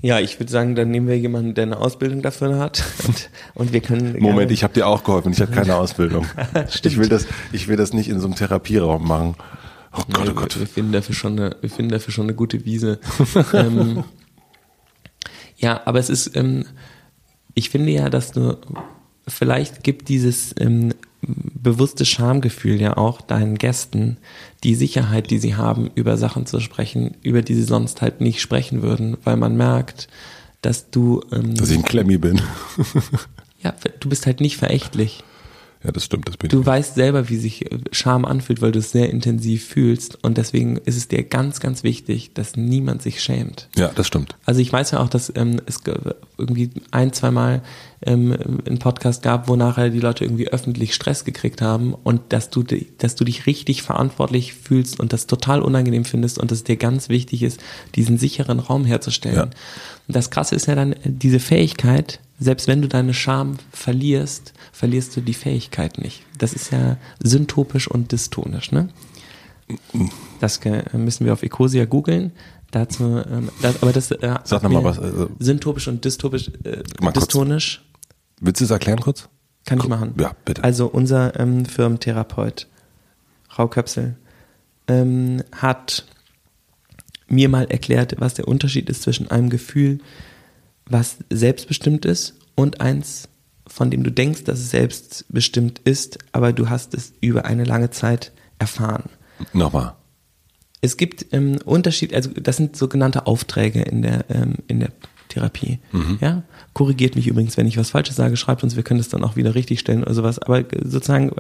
Ja, ich würde sagen, dann nehmen wir jemanden, der eine Ausbildung dafür hat und, und wir können. Moment, ich habe dir auch geholfen. Ich habe keine [LAUGHS] Ausbildung. ich will das, ich will das nicht in so einem Therapieraum machen. Oh Gott, oh Gott. Wir finden dafür schon eine, wir finden dafür schon eine gute Wiese. [LAUGHS] ähm, ja, aber es ist, ähm, ich finde ja, dass du vielleicht gibt dieses ähm, bewusste Schamgefühl ja auch deinen Gästen die Sicherheit, die sie haben, über Sachen zu sprechen, über die sie sonst halt nicht sprechen würden, weil man merkt, dass du. Ähm, dass ich ein Klemmi bin. [LAUGHS] ja, du bist halt nicht verächtlich. Ja, das stimmt. Das bin du ich. weißt selber, wie sich äh, Scham anfühlt, weil du es sehr intensiv fühlst. Und deswegen ist es dir ganz, ganz wichtig, dass niemand sich schämt. Ja, das stimmt. Also ich weiß ja auch, dass ähm, es irgendwie ein, zwei Mal ähm, einen Podcast gab, wo nachher die Leute irgendwie öffentlich Stress gekriegt haben und dass du, dass du dich richtig verantwortlich fühlst und das total unangenehm findest und dass es dir ganz wichtig ist, diesen sicheren Raum herzustellen. Ja. Und das Krasse ist ja dann diese Fähigkeit, selbst wenn du deine Scham verlierst, verlierst du die Fähigkeit nicht. Das ist ja syntopisch und dystonisch, ne? Das müssen wir auf Ecosia googeln. Dazu, ähm, das, aber das äh, Sag nochmal was. Äh, syntopisch und dystopisch, äh, dystonisch. Willst du es erklären kurz? Kann ich machen. Ja, bitte. Also unser ähm, Firmentherapeut, Rauköpsel, ähm, hat mir mal erklärt, was der Unterschied ist zwischen einem Gefühl, was selbstbestimmt ist und eins, von dem du denkst, dass es selbstbestimmt ist, aber du hast es über eine lange Zeit erfahren. Nochmal. Es gibt ähm, Unterschied, also das sind sogenannte Aufträge in der, ähm, in der Therapie. Mhm. Ja? Korrigiert mich übrigens, wenn ich was Falsches sage, schreibt uns, wir können das dann auch wieder richtigstellen oder sowas. Aber sozusagen,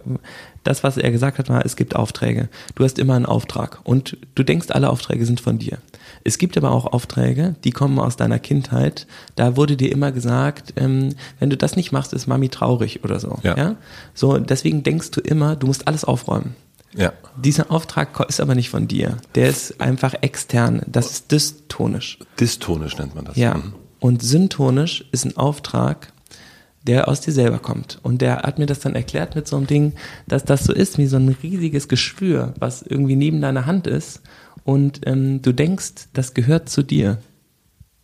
das, was er gesagt hat, war, es gibt Aufträge. Du hast immer einen Auftrag und du denkst, alle Aufträge sind von dir. Es gibt aber auch Aufträge, die kommen aus deiner Kindheit. Da wurde dir immer gesagt, ähm, wenn du das nicht machst, ist Mami traurig oder so. Ja. ja. So, deswegen denkst du immer, du musst alles aufräumen. Ja. Dieser Auftrag ist aber nicht von dir. Der ist einfach extern. Das ist dystonisch. Dystonisch nennt man das. Ja. Mhm. Und syntonisch ist ein Auftrag, der aus dir selber kommt. Und der hat mir das dann erklärt mit so einem Ding, dass das so ist wie so ein riesiges Geschwür, was irgendwie neben deiner Hand ist. Und ähm, du denkst, das gehört zu dir.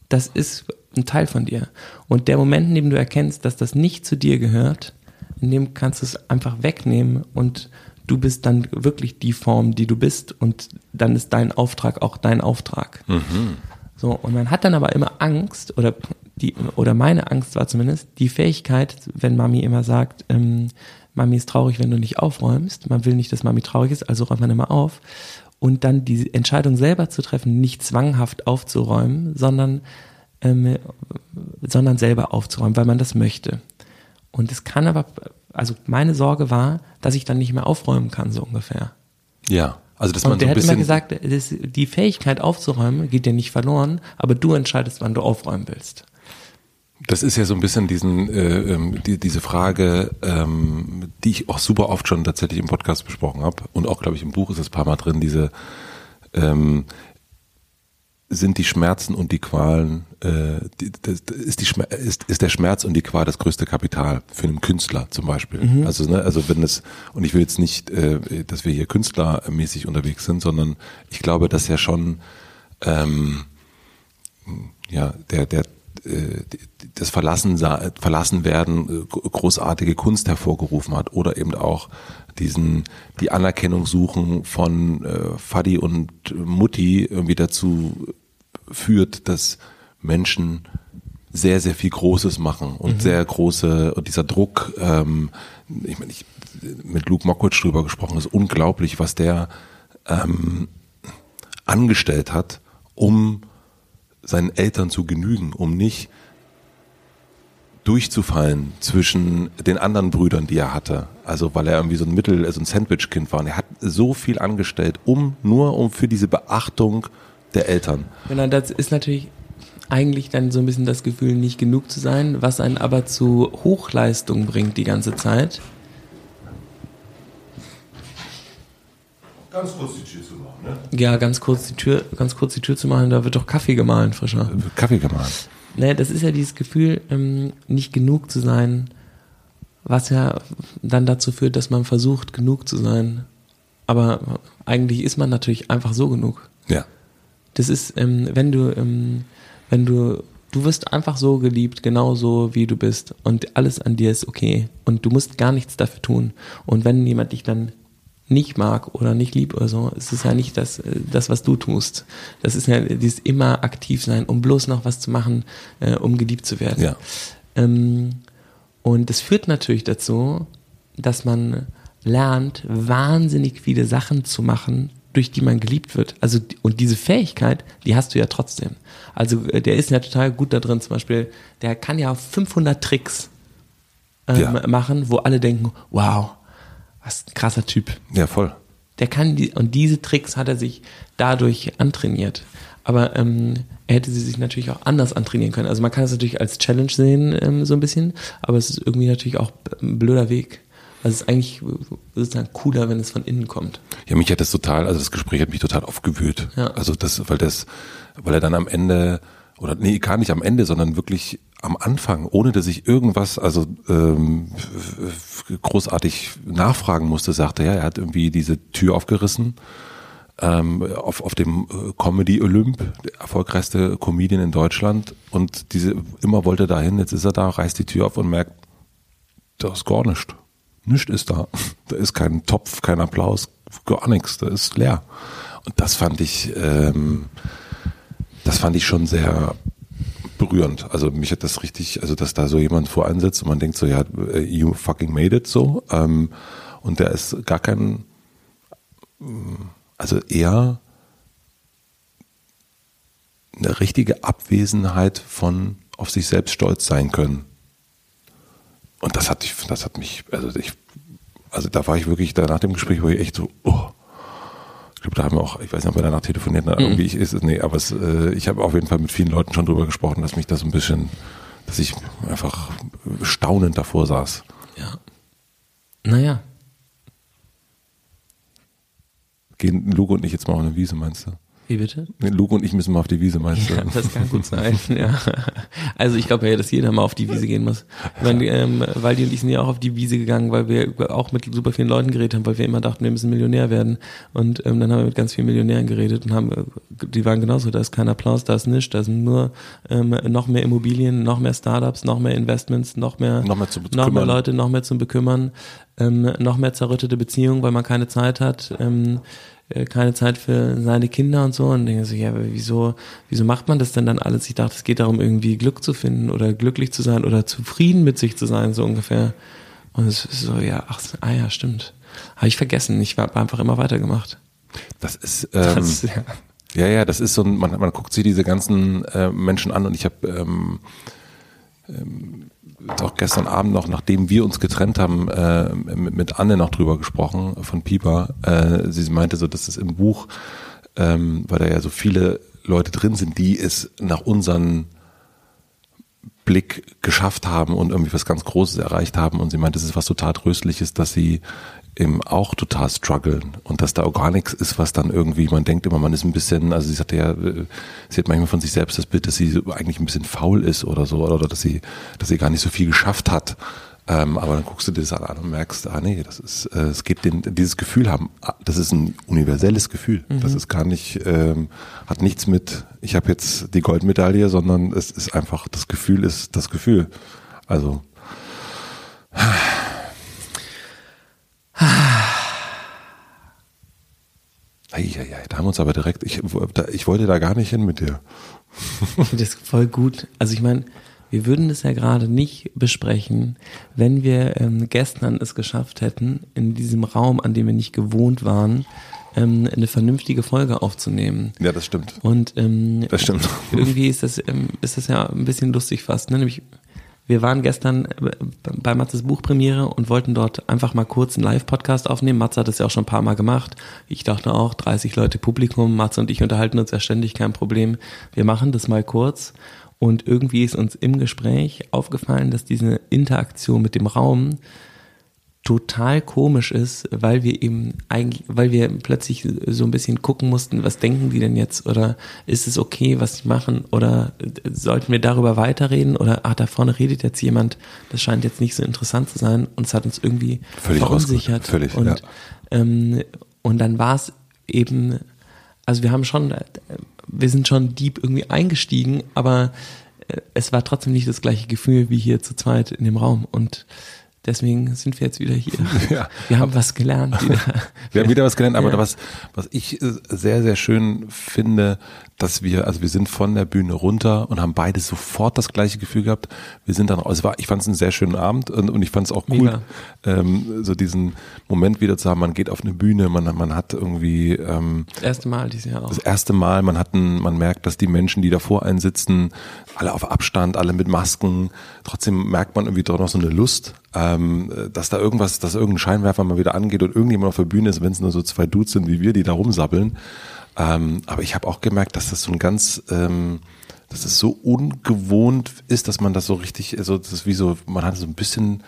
Das ist ein Teil von dir. Und der Moment, in dem du erkennst, dass das nicht zu dir gehört, in dem kannst du es einfach wegnehmen und du bist dann wirklich die Form, die du bist und dann ist dein Auftrag auch dein Auftrag. Mhm. So, und man hat dann aber immer Angst, oder die, oder meine Angst war zumindest, die Fähigkeit, wenn Mami immer sagt, ähm, Mami ist traurig, wenn du nicht aufräumst, man will nicht, dass Mami traurig ist, also räumt man immer auf. und dann die Entscheidung selber zu treffen, nicht zwanghaft aufzuräumen, sondern, ähm, sondern selber aufzuräumen, weil man das möchte. Und es kann aber, also meine Sorge war, dass ich dann nicht mehr aufräumen kann, so ungefähr. Ja. Also, dass und man der so ein hat immer gesagt, das, die Fähigkeit aufzuräumen geht dir nicht verloren, aber du entscheidest, wann du aufräumen willst. Das ist ja so ein bisschen diesen, äh, ähm, die, diese Frage, ähm, die ich auch super oft schon tatsächlich im Podcast besprochen habe und auch, glaube ich, im Buch ist es ein paar Mal drin, diese ähm, sind die Schmerzen und die Qualen, äh, die, das, ist, die Schmer ist, ist der Schmerz und die Qual das größte Kapital für einen Künstler zum Beispiel. Mhm. Also, ne, also wenn es, und ich will jetzt nicht, äh, dass wir hier künstlermäßig unterwegs sind, sondern ich glaube, dass ja schon ähm, ja, der, der äh, das Verlassen, Verlassen werden äh, großartige Kunst hervorgerufen hat oder eben auch diesen die Anerkennung suchen von äh, Fadi und Mutti irgendwie dazu führt, dass Menschen sehr sehr viel Großes machen und mhm. sehr große und dieser Druck. Ähm, ich meine, ich mit Luke Mockridge drüber gesprochen, ist unglaublich, was der ähm, angestellt hat, um seinen Eltern zu genügen, um nicht durchzufallen zwischen den anderen Brüdern, die er hatte. Also weil er irgendwie so ein Mittel, so ein Sandwich-Kind war. Und er hat so viel angestellt, um nur um für diese Beachtung der Eltern. Genau, das ist natürlich eigentlich dann so ein bisschen das Gefühl, nicht genug zu sein, was einen aber zu Hochleistung bringt die ganze Zeit. Ganz kurz die Tür zu machen, ne? Ja, ganz kurz die Tür, ganz kurz die Tür zu machen, da wird doch Kaffee gemahlen, frischer. Kaffee gemahlen. Naja, das ist ja dieses Gefühl, ähm, nicht genug zu sein, was ja dann dazu führt, dass man versucht, genug zu sein. Aber eigentlich ist man natürlich einfach so genug. Ja. Das ist, ähm, wenn du, ähm, wenn du, du wirst einfach so geliebt, genau so wie du bist und alles an dir ist okay und du musst gar nichts dafür tun. Und wenn jemand dich dann nicht mag oder nicht lieb oder so, es ist ja nicht das, das, was du tust. Das ist ja dieses immer aktiv sein, um bloß noch was zu machen, äh, um geliebt zu werden. Ja. Ähm, und das führt natürlich dazu, dass man lernt, wahnsinnig viele Sachen zu machen, durch die man geliebt wird. Also, und diese Fähigkeit, die hast du ja trotzdem. Also, äh, der ist ja total gut da drin, zum Beispiel, der kann ja 500 Tricks ähm, ja. machen, wo alle denken, wow, was ein krasser Typ. Ja, voll. Der kann die, und diese Tricks hat er sich dadurch antrainiert. Aber ähm, er hätte sie sich natürlich auch anders antrainieren können. Also man kann es natürlich als Challenge sehen, ähm, so ein bisschen, aber es ist irgendwie natürlich auch ein blöder Weg. Also es ist eigentlich sozusagen cooler, wenn es von innen kommt. Ja, mich hat das total, also das Gespräch hat mich total aufgewühlt. Ja. Also das, weil das, weil er dann am Ende, oder nee, gar nicht am Ende, sondern wirklich am Anfang, ohne dass ich irgendwas, also ähm, großartig nachfragen musste, sagte er, er hat irgendwie diese Tür aufgerissen ähm, auf, auf dem äh, Comedy Olymp, der erfolgreichste Comedian in Deutschland und diese immer wollte dahin, jetzt ist er da, reißt die Tür auf und merkt, da ist gar nichts. Nichts ist da. Da ist kein Topf, kein Applaus, gar nichts, da ist leer. Und das fand ich, ähm, das fand ich schon sehr berührend. Also mich hat das richtig, also dass da so jemand vor einsetzt und man denkt so, ja, you fucking made it so. Ähm, und der ist gar kein, also eher eine richtige Abwesenheit von auf sich selbst stolz sein können. Und das hat, das hat mich, also ich, also da war ich wirklich, da nach dem Gespräch war ich echt so, oh, ich glaube, da haben wir auch, ich weiß nicht, ob wir danach telefoniert haben, mhm. irgendwie ich, ist es, nee, aber es, äh, ich habe auf jeden Fall mit vielen Leuten schon drüber gesprochen, dass mich das ein bisschen, dass ich einfach staunend davor saß. Ja. Naja. Gehen Luke und ich jetzt mal auf eine Wiese, meinst du? Wie bitte? Luke und ich müssen mal auf die Wiese, meinst du? Ja, das kann gut sein, [LAUGHS] ja. Also ich glaube ja, dass jeder mal auf die Wiese gehen muss. Ich meine, ähm, Waldi und ich sind ja auch auf die Wiese gegangen, weil wir auch mit super vielen Leuten geredet haben, weil wir immer dachten, wir müssen Millionär werden. Und ähm, dann haben wir mit ganz vielen Millionären geredet und haben, die waren genauso, da ist kein Applaus, da ist nichts, da sind nur ähm, noch mehr Immobilien, noch mehr Startups, noch mehr Investments, noch mehr, noch mehr, zu noch mehr Leute, noch mehr zum Bekümmern, ähm, noch mehr zerrüttete Beziehungen, weil man keine Zeit hat. Ähm, äh, keine Zeit für seine Kinder und so und denke so, ja, aber wieso, wieso macht man das denn dann alles? Ich dachte, es geht darum, irgendwie Glück zu finden oder glücklich zu sein oder zufrieden mit sich zu sein, so ungefähr. Und es ist so, ja, ach, ah ja, stimmt. Habe ich vergessen. Ich habe einfach immer weitergemacht. Das ist, ähm, das, ja. ja. ja, das ist so man, man guckt sich diese ganzen äh, Menschen an und ich habe ähm, ähm, auch gestern Abend noch, nachdem wir uns getrennt haben, äh, mit, Anne noch drüber gesprochen von Pieper. Äh, sie meinte so, dass es im Buch, ähm, weil da ja so viele Leute drin sind, die es nach unseren Blick geschafft haben und irgendwie was ganz Großes erreicht haben. Und sie meinte, es ist was total Tröstliches, dass sie eben auch total strugglen und dass da auch gar nichts ist, was dann irgendwie, man denkt immer, man ist ein bisschen, also sie sagte ja, äh, sie hat manchmal von sich selbst das Bild, dass sie eigentlich ein bisschen faul ist oder so, oder dass sie, dass sie gar nicht so viel geschafft hat. Ähm, aber dann guckst du dir das an und merkst, ah nee, das ist, äh, es geht den, dieses Gefühl haben, das ist ein universelles Gefühl. Mhm. Das ist gar nicht, ähm, hat nichts mit, ich habe jetzt die Goldmedaille, sondern es ist einfach, das Gefühl ist das Gefühl. Also Eieiei, da haben wir uns aber direkt, ich, ich wollte da gar nicht hin mit dir. Ich [LAUGHS] finde das voll gut. Also ich meine, wir würden das ja gerade nicht besprechen, wenn wir ähm, gestern es geschafft hätten, in diesem Raum, an dem wir nicht gewohnt waren, ähm, eine vernünftige Folge aufzunehmen. Ja, das stimmt. Und ähm, das stimmt. irgendwie ist das, ähm, ist das ja ein bisschen lustig fast. Ne? Nämlich wir waren gestern bei Matzes Buchpremiere und wollten dort einfach mal kurz einen Live-Podcast aufnehmen. Matze hat das ja auch schon ein paar Mal gemacht. Ich dachte auch, 30 Leute Publikum, Matze und ich unterhalten uns ja ständig, kein Problem. Wir machen das mal kurz. Und irgendwie ist uns im Gespräch aufgefallen, dass diese Interaktion mit dem Raum total komisch ist, weil wir eben eigentlich, weil wir plötzlich so ein bisschen gucken mussten, was denken die denn jetzt oder ist es okay, was sie machen oder sollten wir darüber weiterreden oder ach, da vorne redet jetzt jemand, das scheint jetzt nicht so interessant zu sein und es hat uns irgendwie Völlig verunsichert. Völlig, und, ja. ähm, und dann war es eben, also wir haben schon, wir sind schon deep irgendwie eingestiegen, aber äh, es war trotzdem nicht das gleiche Gefühl wie hier zu zweit in dem Raum und Deswegen sind wir jetzt wieder hier. [LAUGHS] Ja. Wir haben was gelernt. Wieder. [LAUGHS] wir haben wieder was gelernt, aber ja. was, was ich äh, sehr, sehr schön finde, dass wir, also wir sind von der Bühne runter und haben beide sofort das gleiche Gefühl gehabt. Wir sind dann, also es war, ich fand es einen sehr schönen Abend und, und ich fand es auch cool, ähm, so diesen Moment wieder zu haben. Man geht auf eine Bühne, man, man hat irgendwie ähm, das erste Mal dieses Jahr auch. Das erste Mal, man hat ein, man merkt, dass die Menschen, die davor einen sitzen, alle auf Abstand, alle mit Masken. Trotzdem merkt man irgendwie doch noch so eine Lust, ähm, dass da irgendwas, dass irgendein Scheinwerfer mal wieder angeht und irgendjemand auf der Bühne ist, wenn es nur so zwei Dudes sind wie wir, die da rumsabbeln. Ähm, aber ich habe auch gemerkt, dass das so ein ganz, ähm, dass es so ungewohnt ist, dass man das so richtig, also das ist wie so, man hat so ein bisschen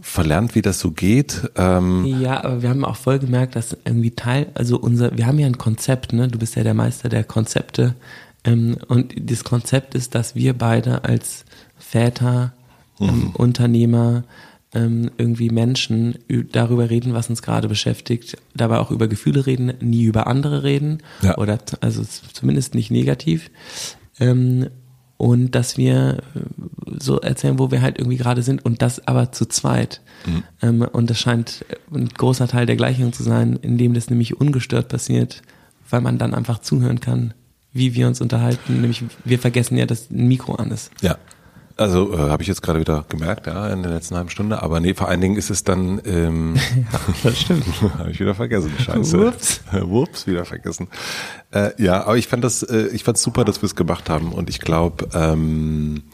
verlernt, wie das so geht. Ähm ja, aber wir haben auch voll gemerkt, dass irgendwie Teil, also unser, wir haben ja ein Konzept, ne? Du bist ja der Meister der Konzepte. Ähm, und das Konzept ist, dass wir beide als Väter, ähm, mhm. Unternehmer, ähm, irgendwie Menschen darüber reden, was uns gerade beschäftigt, dabei auch über Gefühle reden, nie über andere reden ja. oder also zumindest nicht negativ. Ähm, und dass wir äh, so erzählen, wo wir halt irgendwie gerade sind und das aber zu zweit. Mhm. Ähm, und das scheint ein großer Teil der Gleichung zu sein, in dem das nämlich ungestört passiert, weil man dann einfach zuhören kann, wie wir uns unterhalten. Nämlich wir vergessen ja, dass ein Mikro an ist. Ja, also äh, habe ich jetzt gerade wieder gemerkt, ja, in der letzten halben Stunde. Aber nee, vor allen Dingen ist es dann. Ähm, [LAUGHS] ja, das stimmt. [LAUGHS] habe ich wieder vergessen. Scheiße. Whoops. Whoops, [LAUGHS] wieder vergessen. Äh, ja, aber ich fand das, äh, ich fand super, dass wir es gemacht haben. Und ich glaube, ähm,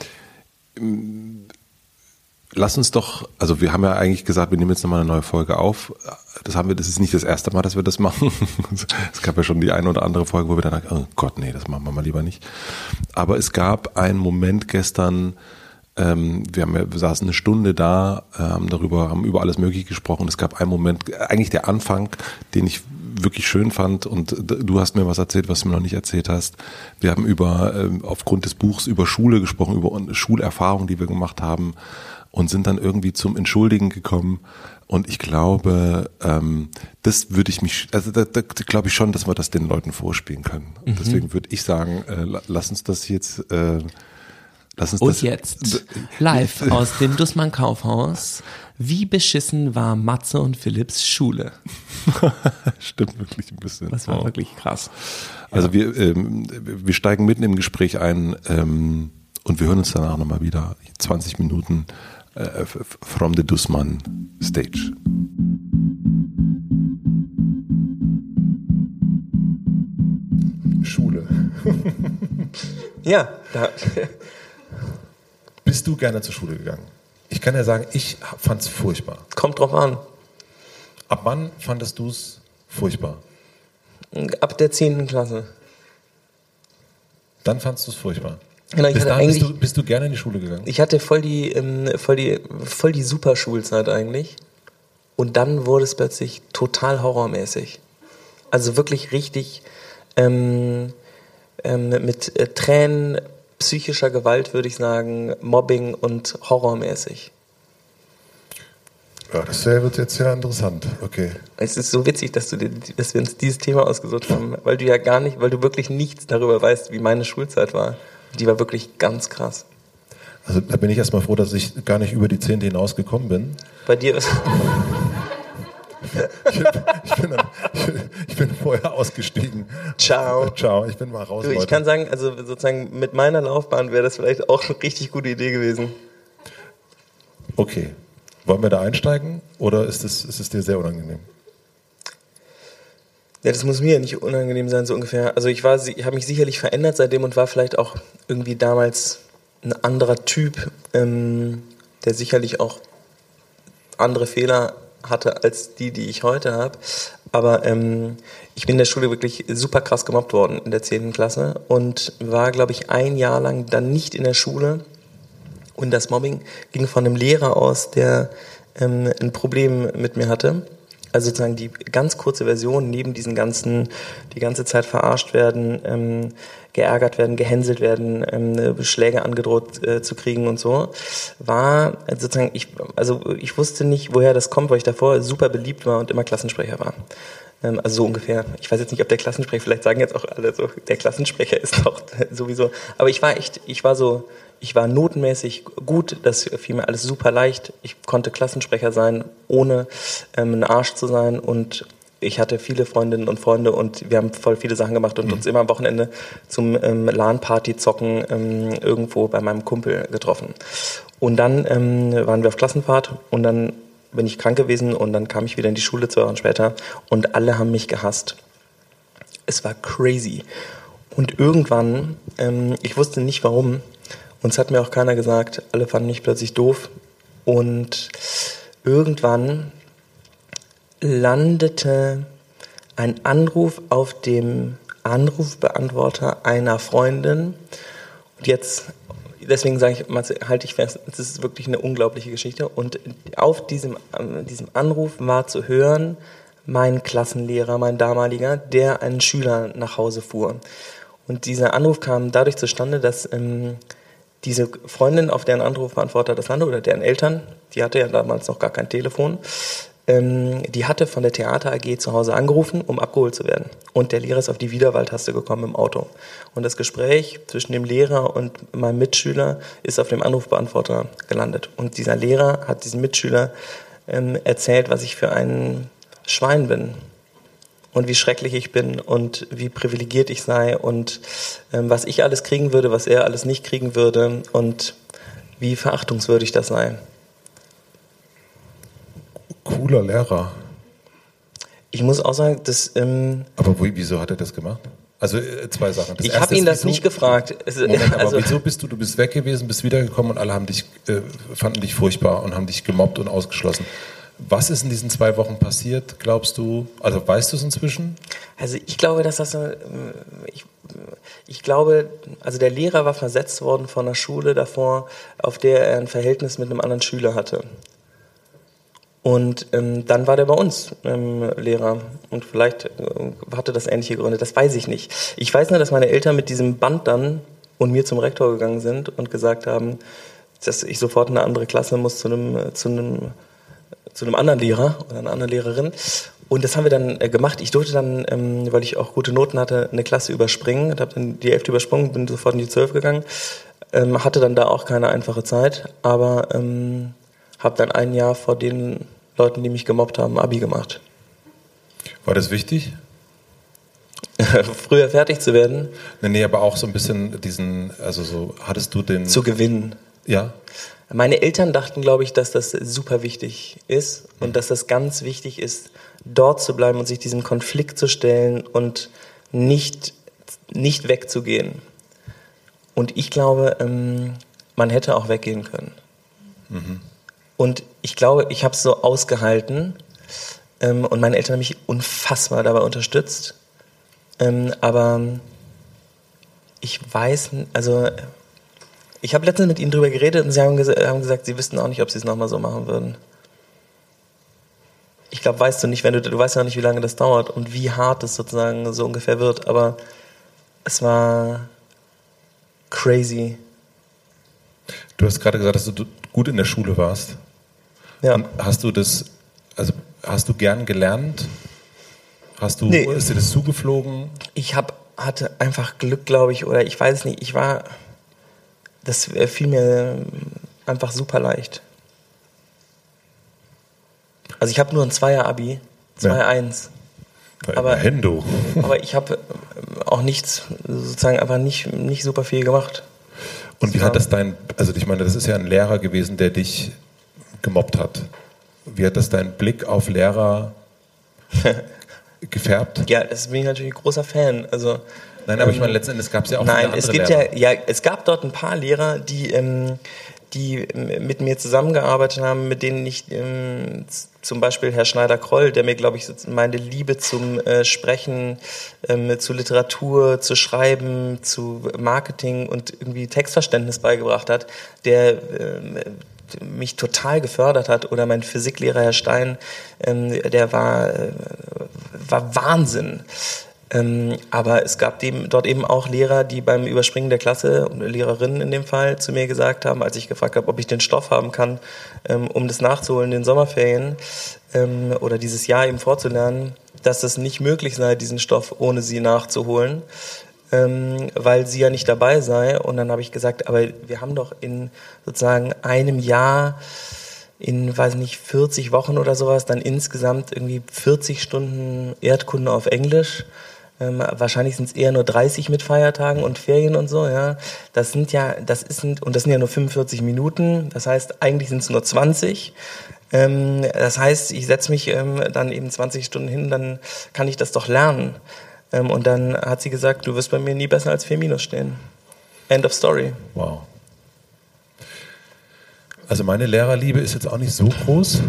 lass uns doch, also wir haben ja eigentlich gesagt, wir nehmen jetzt nochmal eine neue Folge auf. Das haben wir, das ist nicht das erste Mal, dass wir das machen. [LAUGHS] es gab ja schon die eine oder andere Folge, wo wir dann oh Gott, nee, das machen wir mal lieber nicht. Aber es gab einen Moment gestern, ähm, wir, haben ja, wir saßen eine Stunde da, haben darüber, haben über alles Mögliche gesprochen. Es gab einen Moment, eigentlich der Anfang, den ich wirklich schön fand und du hast mir was erzählt, was du mir noch nicht erzählt hast. Wir haben über, ähm, aufgrund des Buchs über Schule gesprochen, über Schulerfahrungen, die wir gemacht haben und sind dann irgendwie zum Entschuldigen gekommen. Und ich glaube, ähm, das würde ich mich, also da, da glaube ich schon, dass wir das den Leuten vorspielen können. Mhm. Deswegen würde ich sagen, äh, lass uns das jetzt. Äh, lass uns Und das, jetzt live [LAUGHS] aus dem Dussmann Kaufhaus. Wie beschissen war Matze und Philipps Schule? [LAUGHS] Stimmt wirklich ein bisschen. Das war oh. wirklich krass. Also ja. wir, ähm, wir steigen mitten im Gespräch ein ähm, und wir hören uns danach nochmal wieder. 20 Minuten uh, from the Dussmann stage. [LAUGHS] ja, da. Bist du gerne zur Schule gegangen? Ich kann ja sagen, ich fand es furchtbar. Kommt drauf an. Ab wann fandest du es furchtbar? Ab der 10. Klasse. Dann fandest du es furchtbar. Genau, Bis dahin bist du, bist du gerne in die Schule gegangen? Ich hatte voll die, ähm, voll die, voll die super Schulzeit eigentlich. Und dann wurde es plötzlich total horrormäßig. Also wirklich richtig ähm, ähm, mit äh, Tränen, psychischer Gewalt, würde ich sagen, Mobbing und horrormäßig. Ja, das wird jetzt sehr interessant. Okay. Es ist so witzig, dass, du, dass wir uns dieses Thema ausgesucht haben, weil du ja gar nicht, weil du wirklich nichts darüber weißt, wie meine Schulzeit war. Die war wirklich ganz krass. Also da bin ich erstmal froh, dass ich gar nicht über die Zehnte hinausgekommen bin. Bei dir ist. [LAUGHS] ich, ich, bin dann, ich, bin vorher ausgestiegen. Ciao. Ciao, ich bin mal raus. Du, ich kann sagen, also sozusagen mit meiner Laufbahn wäre das vielleicht auch eine richtig gute Idee gewesen. Okay. Wollen wir da einsteigen oder ist es, ist es dir sehr unangenehm? Ja, das muss mir nicht unangenehm sein, so ungefähr. Also ich war, ich habe mich sicherlich verändert seitdem und war vielleicht auch irgendwie damals ein anderer Typ, ähm, der sicherlich auch andere Fehler hatte als die, die ich heute habe. Aber ähm, ich bin in der Schule wirklich super krass gemobbt worden in der 10. Klasse und war, glaube ich, ein Jahr lang dann nicht in der Schule. Und das Mobbing ging von einem Lehrer aus, der ähm, ein Problem mit mir hatte. Also sozusagen die ganz kurze Version, neben diesen ganzen, die ganze Zeit verarscht werden, ähm, geärgert werden, gehänselt werden, ähm, Schläge angedroht äh, zu kriegen und so, war sozusagen, ich, also ich wusste nicht, woher das kommt, weil ich davor super beliebt war und immer Klassensprecher war. Ähm, also so ungefähr. Ich weiß jetzt nicht, ob der Klassensprecher, vielleicht sagen jetzt auch alle so, der Klassensprecher ist [LAUGHS] doch sowieso. Aber ich war echt, ich war so, ich war notenmäßig gut, das fiel mir alles super leicht. Ich konnte Klassensprecher sein, ohne ähm, ein Arsch zu sein und ich hatte viele Freundinnen und Freunde und wir haben voll viele Sachen gemacht und mhm. uns immer am Wochenende zum ähm, LAN-Party zocken ähm, irgendwo bei meinem Kumpel getroffen. Und dann ähm, waren wir auf Klassenfahrt und dann bin ich krank gewesen und dann kam ich wieder in die Schule zwei Wochen später und alle haben mich gehasst. Es war crazy. Und irgendwann, ähm, ich wusste nicht warum, und es hat mir auch keiner gesagt, alle fanden mich plötzlich doof. Und irgendwann landete ein Anruf auf dem Anrufbeantworter einer Freundin. Und jetzt, deswegen sage ich, halte ich fest, es ist wirklich eine unglaubliche Geschichte. Und auf diesem, diesem Anruf war zu hören, mein Klassenlehrer, mein damaliger, der einen Schüler nach Hause fuhr. Und dieser Anruf kam dadurch zustande, dass ähm, diese Freundin, auf deren Anrufbeantworter das landete, oder deren Eltern, die hatte ja damals noch gar kein Telefon, ähm, die hatte von der Theater AG zu Hause angerufen, um abgeholt zu werden. Und der Lehrer ist auf die Wiederwahltaste gekommen im Auto. Und das Gespräch zwischen dem Lehrer und meinem Mitschüler ist auf dem Anrufbeantworter gelandet. Und dieser Lehrer hat diesem Mitschüler ähm, erzählt, was ich für ein Schwein bin und wie schrecklich ich bin und wie privilegiert ich sei und ähm, was ich alles kriegen würde, was er alles nicht kriegen würde und wie verachtungswürdig das sei. Cooler Lehrer. Ich muss auch sagen, dass. Ähm, aber wieso hat er das gemacht? Also äh, zwei Sachen. Das ich habe ihn das wieso? nicht gefragt. Moment, aber also, wieso bist du? Du bist weg gewesen, bist wiedergekommen und alle haben dich äh, fanden dich furchtbar und haben dich gemobbt und ausgeschlossen. Was ist in diesen zwei Wochen passiert, glaubst du? Also weißt du es inzwischen? Also ich glaube, dass das, äh, ich, ich glaube, also der Lehrer war versetzt worden von einer Schule davor, auf der er ein Verhältnis mit einem anderen Schüler hatte. Und ähm, dann war der bei uns ähm, Lehrer und vielleicht äh, hatte das ähnliche Gründe, das weiß ich nicht. Ich weiß nur, dass meine Eltern mit diesem Band dann und mir zum Rektor gegangen sind und gesagt haben, dass ich sofort in eine andere Klasse muss zu einem, zu einem zu einem anderen Lehrer oder einer anderen Lehrerin. Und das haben wir dann äh, gemacht. Ich durfte dann, ähm, weil ich auch gute Noten hatte, eine Klasse überspringen und habe dann die Elfte übersprungen, bin sofort in die Zwölf gegangen. Ähm, hatte dann da auch keine einfache Zeit, aber ähm, habe dann ein Jahr vor den Leuten, die mich gemobbt haben, Abi gemacht. War das wichtig? [LAUGHS] Früher fertig zu werden? Nee, nee, aber auch so ein bisschen diesen, also so, hattest du den... Zu gewinnen. Ja. Meine Eltern dachten, glaube ich, dass das super wichtig ist und dass das ganz wichtig ist, dort zu bleiben und sich diesem Konflikt zu stellen und nicht nicht wegzugehen. Und ich glaube, ähm, man hätte auch weggehen können. Mhm. Und ich glaube, ich habe es so ausgehalten. Ähm, und meine Eltern haben mich unfassbar dabei unterstützt. Ähm, aber ich weiß, also ich habe letztens mit ihnen drüber geredet und sie haben, ges haben gesagt, sie wüssten auch nicht, ob sie es nochmal so machen würden. Ich glaube, weißt du nicht, wenn du, du weißt ja nicht, wie lange das dauert und wie hart es sozusagen so ungefähr wird, aber es war crazy. Du hast gerade gesagt, dass du gut in der Schule warst. Ja. Und hast du das, also hast du gern gelernt? Hast du, nee. ist dir das zugeflogen? Ich hab, hatte einfach Glück, glaube ich, oder ich weiß nicht, ich war, das fiel mir einfach super leicht. Also ich habe nur ein Zweier-Abi, 2-1. Ja. Aber, Hendo. [LAUGHS] aber ich habe auch nichts, sozusagen einfach nicht, nicht super viel gemacht. Und wie hat das dein, also ich meine, das ist ja ein Lehrer gewesen, der dich gemobbt hat. Wie hat das dein Blick auf Lehrer [LAUGHS] gefärbt? Ja, das bin ich natürlich ein großer Fan. Also, Nein, aber ähm, ich meine, letztendlich gab es ja auch Nein, es gibt Lehrer. ja, ja, es gab dort ein paar Lehrer, die, ähm, die mit mir zusammengearbeitet haben, mit denen ich ähm, zum Beispiel Herr Schneider-Kroll, der mir, glaube ich, meine Liebe zum äh, Sprechen, ähm, zu Literatur, zu Schreiben, zu Marketing und irgendwie Textverständnis beigebracht hat, der äh, mich total gefördert hat oder mein Physiklehrer Herr Stein, ähm, der war, äh, war Wahnsinn. Ähm, aber es gab dort eben auch Lehrer, die beim Überspringen der Klasse, Lehrerinnen in dem Fall, zu mir gesagt haben, als ich gefragt habe, ob ich den Stoff haben kann, ähm, um das nachzuholen in den Sommerferien ähm, oder dieses Jahr eben vorzulernen, dass es nicht möglich sei, diesen Stoff ohne sie nachzuholen weil sie ja nicht dabei sei. Und dann habe ich gesagt, aber wir haben doch in sozusagen einem Jahr in, weiß nicht, 40 Wochen oder sowas, dann insgesamt irgendwie 40 Stunden Erdkunde auf Englisch. Ähm, wahrscheinlich sind es eher nur 30 mit Feiertagen und Ferien und so, ja. Das sind ja, das ist, und das sind ja nur 45 Minuten. Das heißt, eigentlich sind es nur 20. Ähm, das heißt, ich setze mich ähm, dann eben 20 Stunden hin, dann kann ich das doch lernen. Ähm, und dann hat sie gesagt, du wirst bei mir nie besser als 4 Minus stehen. End of story. Wow. Also meine Lehrerliebe ist jetzt auch nicht so groß.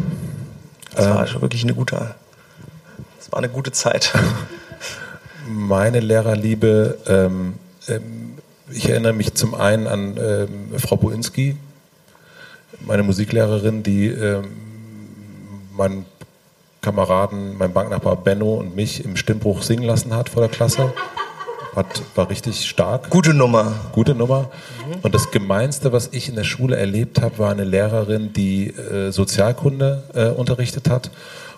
Das war ähm, schon wirklich eine gute, das war eine gute Zeit. [LAUGHS] meine Lehrerliebe, ähm, ähm, ich erinnere mich zum einen an ähm, Frau Boinski, meine Musiklehrerin, die ähm, mein Kameraden, mein Banknachbar Benno und mich im Stimmbruch singen lassen hat vor der Klasse. Hat, war richtig stark. Gute Nummer. Gute Nummer. Und das Gemeinste, was ich in der Schule erlebt habe, war eine Lehrerin, die äh, Sozialkunde äh, unterrichtet hat.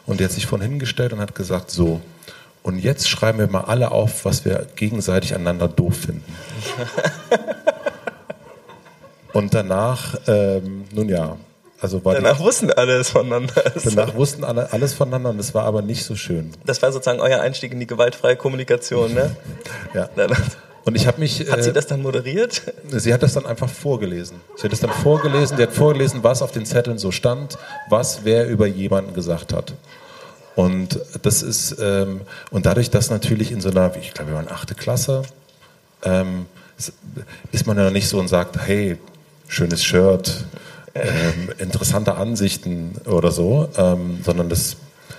Und die hat sich von hingestellt und hat gesagt, so, und jetzt schreiben wir mal alle auf, was wir gegenseitig einander doof finden. [LAUGHS] und danach, ähm, nun ja, also war danach die, wussten alle es voneinander. Danach wussten alle alles voneinander und es war aber nicht so schön. Das war sozusagen euer Einstieg in die gewaltfreie Kommunikation, ne? [LAUGHS] ja. Und ich habe mich. Hat sie äh, das dann moderiert? Sie hat das dann einfach vorgelesen. Sie hat das dann vorgelesen. Sie hat vorgelesen, was auf den Zetteln so stand, was wer über jemanden gesagt hat. Und das ist ähm, und dadurch, dass natürlich in so einer, ich glaube, wir waren achte Klasse, ähm, ist man ja nicht so und sagt, hey, schönes Shirt, ähm, interessante Ansichten oder so, ähm, sondern das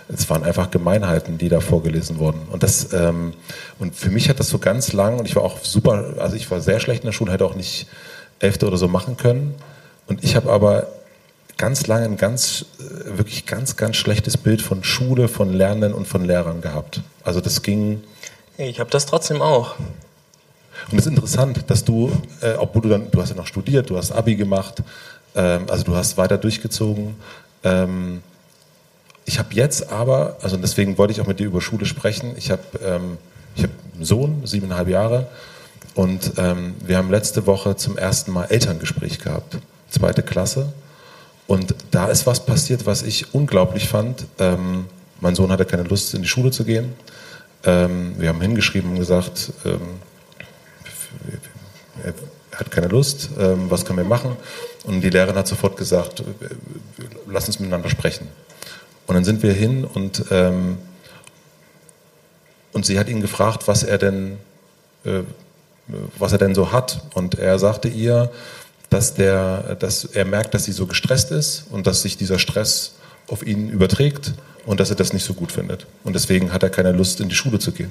es waren einfach Gemeinheiten, die da vorgelesen wurden. Und das ähm, und für mich hat das so ganz lang und ich war auch super, also ich war sehr schlecht in der Schule, hätte auch nicht Elfte oder so machen können. Und ich habe aber ganz lange ein ganz, äh, wirklich ganz, ganz schlechtes Bild von Schule, von Lernenden und von Lehrern gehabt. Also das ging. Ich habe das trotzdem auch. Und es ist interessant, dass du, äh, obwohl du dann, du hast ja noch studiert, du hast Abi gemacht, ähm, also du hast weiter durchgezogen. Ähm, ich habe jetzt aber, also deswegen wollte ich auch mit dir über Schule sprechen. Ich habe ähm, ich hab einen Sohn, siebeneinhalb Jahre, und ähm, wir haben letzte Woche zum ersten Mal Elterngespräch gehabt, zweite Klasse. Und da ist was passiert, was ich unglaublich fand. Ähm, mein Sohn hatte keine Lust, in die Schule zu gehen. Ähm, wir haben hingeschrieben und gesagt, er hat keine Lust, was können wir machen? Und die Lehrerin hat sofort gesagt, äh, lass uns miteinander sprechen. Und dann sind wir hin und, ähm, und sie hat ihn gefragt, was er denn äh, was er denn so hat. Und er sagte ihr, dass, der, dass er merkt, dass sie so gestresst ist und dass sich dieser Stress auf ihn überträgt und dass er das nicht so gut findet. Und deswegen hat er keine Lust, in die Schule zu gehen.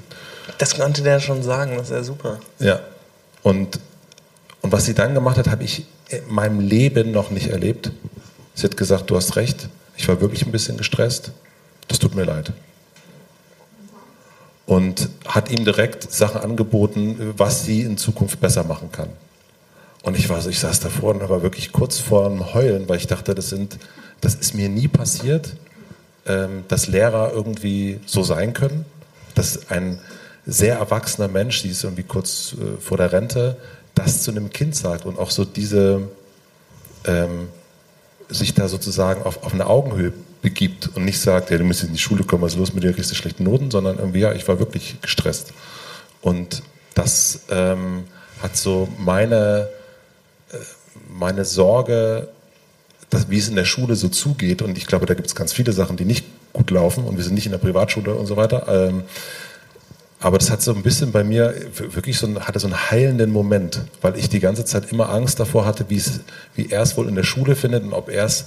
Das konnte der schon sagen, das ist ja super. Ja. Und, und was sie dann gemacht hat, habe ich in meinem Leben noch nicht erlebt. Sie hat gesagt, du hast recht, ich war wirklich ein bisschen gestresst, das tut mir leid. Und hat ihm direkt Sachen angeboten, was sie in Zukunft besser machen kann. Und ich war so, ich saß davor und war wirklich kurz vor dem Heulen, weil ich dachte, das sind, das ist mir nie passiert, ähm, dass Lehrer irgendwie so sein können, dass ein sehr erwachsener Mensch, die ist irgendwie kurz äh, vor der Rente, das zu einem Kind sagt und auch so diese, ähm, sich da sozusagen auf, auf eine Augenhöhe begibt und nicht sagt, ja, du musst in die Schule kommen, was ist los mit dir, kriegst du schlechte Noten, sondern irgendwie, ja, ich war wirklich gestresst. Und das ähm, hat so meine meine Sorge, dass, wie es in der Schule so zugeht, und ich glaube, da gibt es ganz viele Sachen, die nicht gut laufen, und wir sind nicht in der Privatschule und so weiter. Ähm, aber das hat so ein bisschen bei mir wirklich so einen, hatte so einen heilenden Moment, weil ich die ganze Zeit immer Angst davor hatte, wie es, wie er es wohl in der Schule findet und ob er es,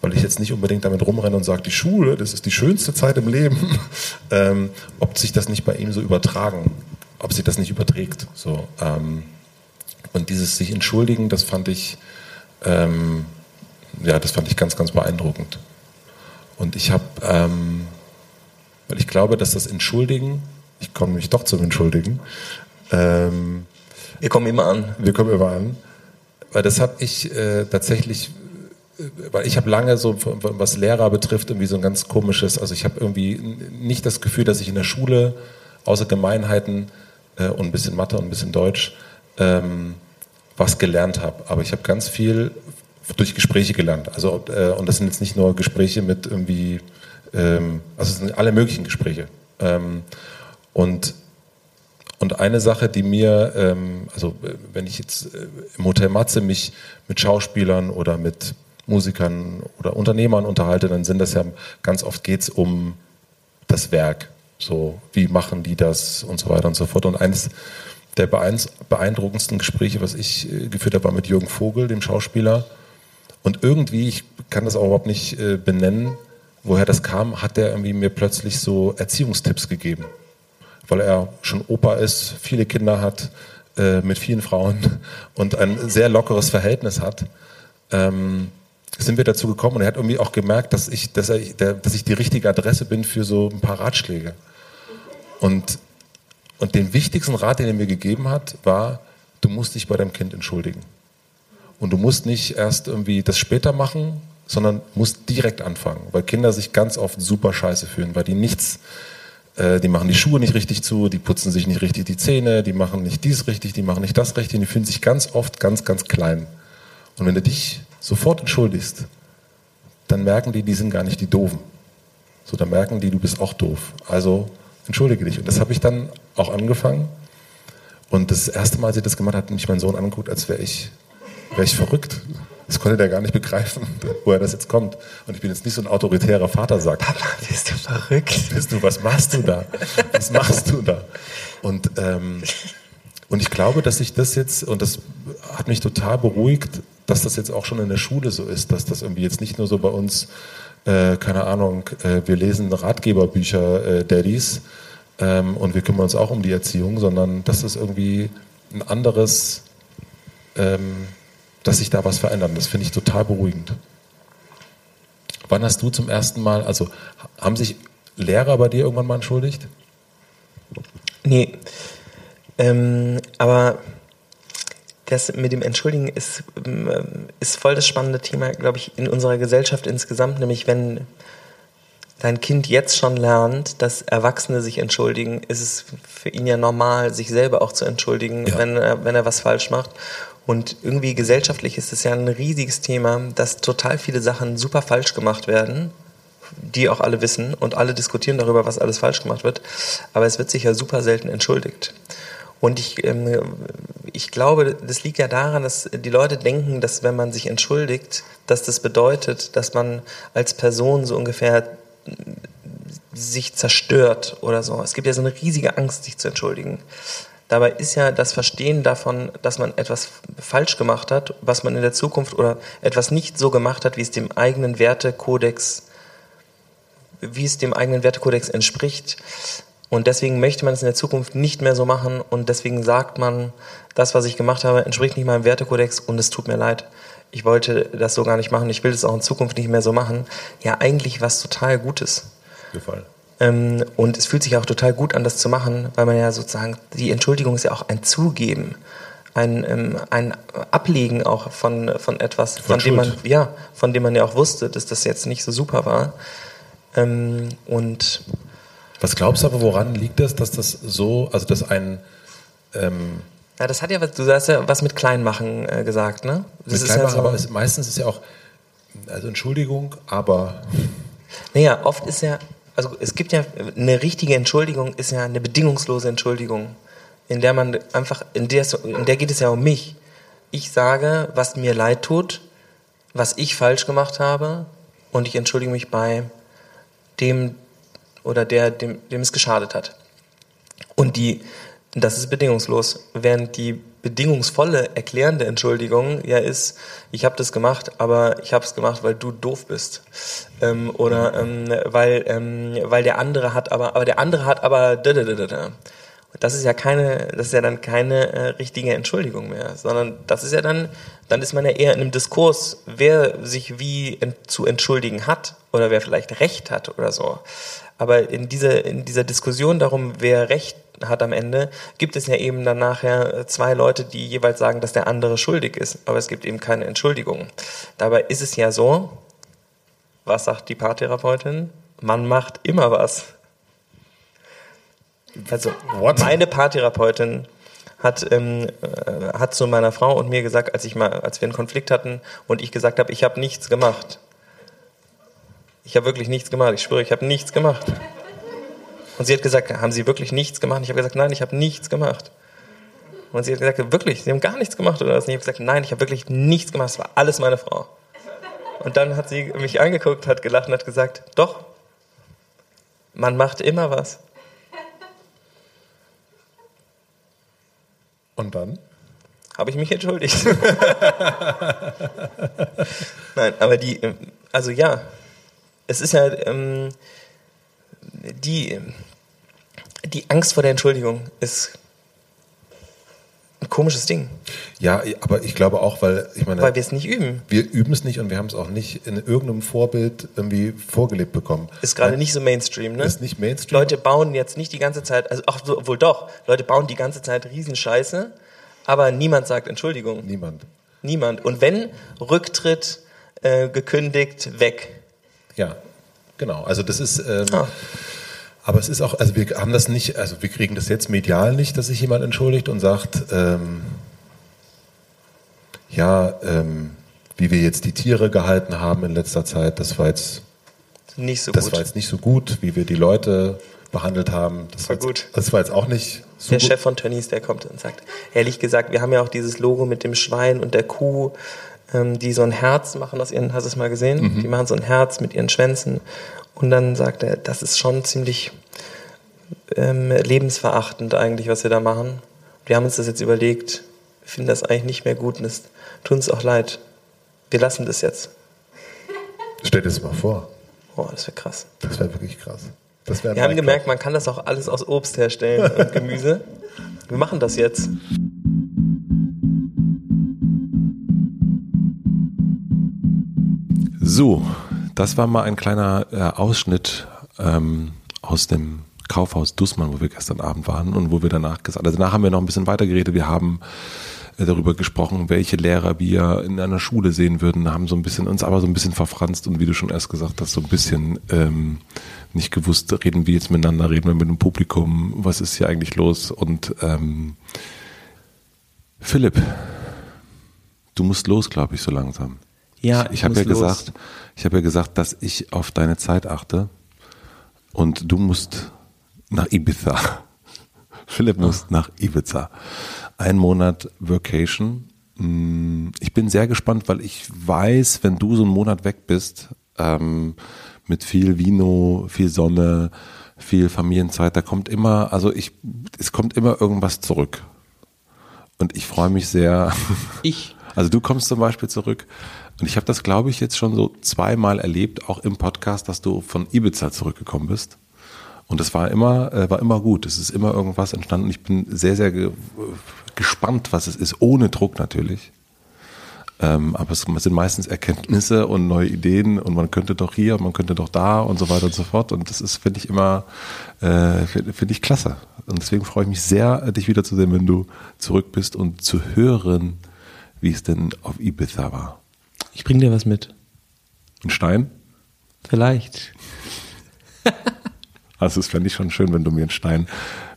weil ich jetzt nicht unbedingt damit rumrenne und sage, die Schule, das ist die schönste Zeit im Leben, [LAUGHS] ähm, ob sich das nicht bei ihm so übertragen, ob sich das nicht überträgt. So, ähm, und dieses sich entschuldigen, das fand ich, ähm, ja, das fand ich ganz, ganz beeindruckend. Und ich habe, ähm, weil ich glaube, dass das Entschuldigen, ich komme mich doch zum Entschuldigen. Ähm, wir kommen immer an. Wir kommen immer an. Weil das habe ich äh, tatsächlich, äh, weil ich habe lange so, was Lehrer betrifft, irgendwie so ein ganz komisches, also ich habe irgendwie nicht das Gefühl, dass ich in der Schule außer Gemeinheiten äh, und ein bisschen Mathe und ein bisschen Deutsch ähm, was gelernt habe. Aber ich habe ganz viel durch Gespräche gelernt. Also, äh, und das sind jetzt nicht nur Gespräche mit irgendwie, ähm, also es sind alle möglichen Gespräche. Ähm, und, und eine Sache, die mir, ähm, also wenn ich jetzt äh, im Hotel Matze mich mit Schauspielern oder mit Musikern oder Unternehmern unterhalte, dann sind das ja ganz oft geht es um das Werk. So, wie machen die das und so weiter und so fort. Und eins der beeindruckendsten Gespräche, was ich äh, geführt habe, war mit Jürgen Vogel, dem Schauspieler. Und irgendwie, ich kann das auch überhaupt nicht äh, benennen, woher das kam, hat er irgendwie mir plötzlich so Erziehungstipps gegeben. Weil er schon Opa ist, viele Kinder hat, äh, mit vielen Frauen und ein sehr lockeres Verhältnis hat. Ähm, sind wir dazu gekommen und er hat irgendwie auch gemerkt, dass ich, dass, er, dass ich die richtige Adresse bin für so ein paar Ratschläge. Und und den wichtigsten Rat, den er mir gegeben hat, war, du musst dich bei deinem Kind entschuldigen. Und du musst nicht erst irgendwie das später machen, sondern musst direkt anfangen, weil Kinder sich ganz oft super scheiße fühlen, weil die nichts, äh, die machen die Schuhe nicht richtig zu, die putzen sich nicht richtig die Zähne, die machen nicht dies richtig, die machen nicht das richtig, die fühlen sich ganz oft ganz, ganz klein. Und wenn du dich sofort entschuldigst, dann merken die, die sind gar nicht die Doofen. So, dann merken die, du bist auch doof. Also entschuldige dich. Und das habe ich dann auch angefangen. Und das erste Mal, als ich das gemacht habe, hat mich mein Sohn angeguckt, als wäre ich, wär ich verrückt. Das konnte der gar nicht begreifen, [LAUGHS] woher das jetzt kommt. Und ich bin jetzt nicht so ein autoritärer Vater, sagt. Papa, bist du verrückt? Bist du, was machst du da? Was machst du da? Und, ähm, und ich glaube, dass ich das jetzt, und das hat mich total beruhigt, dass das jetzt auch schon in der Schule so ist, dass das irgendwie jetzt nicht nur so bei uns äh, keine Ahnung, äh, wir lesen Ratgeberbücher, äh, Daddies, ähm, und wir kümmern uns auch um die Erziehung, sondern das ist irgendwie ein anderes, ähm, dass sich da was verändert. Das finde ich total beruhigend. Wann hast du zum ersten Mal, also haben sich Lehrer bei dir irgendwann mal entschuldigt? Nee. Ähm, aber das mit dem Entschuldigen ist, ähm, ist voll das spannende Thema, glaube ich, in unserer Gesellschaft insgesamt, nämlich wenn dein Kind jetzt schon lernt, dass Erwachsene sich entschuldigen, ist es für ihn ja normal, sich selber auch zu entschuldigen, ja. wenn, er, wenn er was falsch macht. Und irgendwie gesellschaftlich ist es ja ein riesiges Thema, dass total viele Sachen super falsch gemacht werden, die auch alle wissen und alle diskutieren darüber, was alles falsch gemacht wird. Aber es wird sich ja super selten entschuldigt. Und ich, ähm, ich glaube, das liegt ja daran, dass die Leute denken, dass wenn man sich entschuldigt, dass das bedeutet, dass man als Person so ungefähr sich zerstört oder so. Es gibt ja so eine riesige Angst, sich zu entschuldigen. Dabei ist ja das Verstehen davon, dass man etwas falsch gemacht hat, was man in der Zukunft oder etwas nicht so gemacht hat, wie es dem eigenen Wertekodex, wie es dem eigenen Wertekodex entspricht. Und deswegen möchte man es in der Zukunft nicht mehr so machen und deswegen sagt man, das, was ich gemacht habe, entspricht nicht meinem Wertekodex und es tut mir leid. Ich wollte das so gar nicht machen, ich will es auch in Zukunft nicht mehr so machen. Ja, eigentlich was total Gutes. Gefallen. Ähm, und es fühlt sich auch total gut an, das zu machen, weil man ja sozusagen, die Entschuldigung ist ja auch ein Zugeben, ein, ähm, ein Ablegen auch von, von etwas, von, von dem man, ja, von dem man ja auch wusste, dass das jetzt nicht so super war. Ähm, und was glaubst du aber, woran liegt das, dass das so, also dass ein ähm ja, das hat ja was, du hast ja was mit Kleinmachen äh, gesagt, ne? Das mit Kleinmachen, ja so, aber es, meistens ist ja auch, also Entschuldigung, aber. Naja, oft ist ja, also es gibt ja eine richtige Entschuldigung, ist ja eine bedingungslose Entschuldigung, in der man einfach, in der, in der geht es ja um mich. Ich sage, was mir leid tut, was ich falsch gemacht habe und ich entschuldige mich bei dem oder der, dem, dem es geschadet hat. Und die, das ist bedingungslos, während die bedingungsvolle, erklärende Entschuldigung ja ist, ich habe das gemacht, aber ich habe es gemacht, weil du doof bist. Ähm, oder ähm, weil, ähm, weil der andere hat aber, aber der andere hat aber da, da, da, da. Das ist ja keine, das ist ja dann keine äh, richtige Entschuldigung mehr, sondern das ist ja dann, dann ist man ja eher in einem Diskurs, wer sich wie zu entschuldigen hat oder wer vielleicht Recht hat oder so. Aber in dieser, in dieser Diskussion darum, wer Recht hat am Ende, gibt es ja eben dann nachher zwei Leute, die jeweils sagen, dass der andere schuldig ist. Aber es gibt eben keine Entschuldigung. Dabei ist es ja so, was sagt die Paartherapeutin? Man macht immer was. Also What? meine Paartherapeutin hat, ähm, äh, hat zu meiner Frau und mir gesagt, als ich mal, als wir einen Konflikt hatten und ich gesagt habe, ich habe nichts gemacht. Ich habe wirklich nichts gemacht. Ich schwöre, ich habe nichts gemacht. Und sie hat gesagt, haben Sie wirklich nichts gemacht? Ich habe gesagt, nein, ich habe nichts gemacht. Und sie hat gesagt, wirklich, Sie haben gar nichts gemacht oder was? Und ich habe gesagt, nein, ich habe wirklich nichts gemacht. Das war alles meine Frau. Und dann hat sie mich angeguckt, hat gelacht und hat gesagt, doch, man macht immer was. Und dann? Habe ich mich entschuldigt. [LAUGHS] Nein, aber die, also ja, es ist ja ähm, die, die Angst vor der Entschuldigung ist komisches Ding. Ja, aber ich glaube auch, weil ich meine, weil wir es nicht üben. Wir üben es nicht und wir haben es auch nicht in irgendeinem Vorbild irgendwie vorgelebt bekommen. Ist gerade nicht so Mainstream, ne? Ist nicht Mainstream. Leute bauen jetzt nicht die ganze Zeit, also ach, wohl doch, Leute bauen die ganze Zeit Riesenscheiße, aber niemand sagt Entschuldigung. Niemand. Niemand. Und wenn Rücktritt äh, gekündigt, weg. Ja, genau. Also das ist. Ähm, ah. Aber es ist auch, also wir haben das nicht, also wir kriegen das jetzt medial nicht, dass sich jemand entschuldigt und sagt, ähm, ja, ähm, wie wir jetzt die Tiere gehalten haben in letzter Zeit, das war jetzt nicht so das gut. war jetzt nicht so gut, wie wir die Leute behandelt haben. Das war, war gut. das war jetzt auch nicht so Der gut. Chef von Tönnies, der kommt und sagt, ehrlich gesagt, wir haben ja auch dieses Logo mit dem Schwein und der Kuh, ähm, die so ein Herz machen aus ihren, hast du es mal gesehen? Mhm. Die machen so ein Herz mit ihren Schwänzen. Und dann sagt er, das ist schon ziemlich ähm, lebensverachtend eigentlich, was wir da machen. Wir haben uns das jetzt überlegt, wir finden das eigentlich nicht mehr gut und es tut uns auch leid. Wir lassen das jetzt. Stell dir das mal vor. Oh, das wäre krass. Das wäre wirklich krass. wir haben gemerkt, man kann das auch alles aus Obst herstellen und [LAUGHS] Gemüse. Wir machen das jetzt. So, das war mal ein kleiner äh, Ausschnitt ähm, aus dem Kaufhaus Dussmann, wo wir gestern Abend waren und wo wir danach gesagt, also danach haben wir noch ein bisschen weiter geredet. Wir haben äh, darüber gesprochen, welche Lehrer wir in einer Schule sehen würden, haben so ein bisschen uns aber so ein bisschen verfranst und wie du schon erst gesagt hast, so ein bisschen ähm, nicht gewusst, reden wir jetzt miteinander, reden wir mit dem Publikum, was ist hier eigentlich los? Und ähm, Philipp, du musst los, glaube ich, so langsam. Ja, ich, ich habe ja los. gesagt, ich habe ja gesagt, dass ich auf deine Zeit achte und du musst nach Ibiza. [LAUGHS] Philipp muss Ach. nach Ibiza. Ein Monat Vacation. Mm, ich bin sehr gespannt, weil ich weiß, wenn du so einen Monat weg bist, ähm, mit viel Vino, viel Sonne, viel Familienzeit. Da kommt immer, also ich, es kommt immer irgendwas zurück. Und ich freue mich sehr. Ich. [LAUGHS] Also du kommst zum Beispiel zurück. Und ich habe das, glaube ich, jetzt schon so zweimal erlebt, auch im Podcast, dass du von Ibiza zurückgekommen bist. Und es war immer, äh, war immer gut. Es ist immer irgendwas entstanden. Ich bin sehr, sehr ge gespannt, was es ist, ohne Druck natürlich. Ähm, aber es sind meistens Erkenntnisse und neue Ideen und man könnte doch hier, man könnte doch da und so weiter und so fort. Und das ist, finde ich, immer, äh, finde find ich klasse. Und deswegen freue ich mich sehr, dich wiederzusehen, wenn du zurück bist und zu hören, wie es denn auf Ibiza war. Ich bring dir was mit. Ein Stein? Vielleicht. [LAUGHS] also, es fände ich schon schön, wenn du mir einen Stein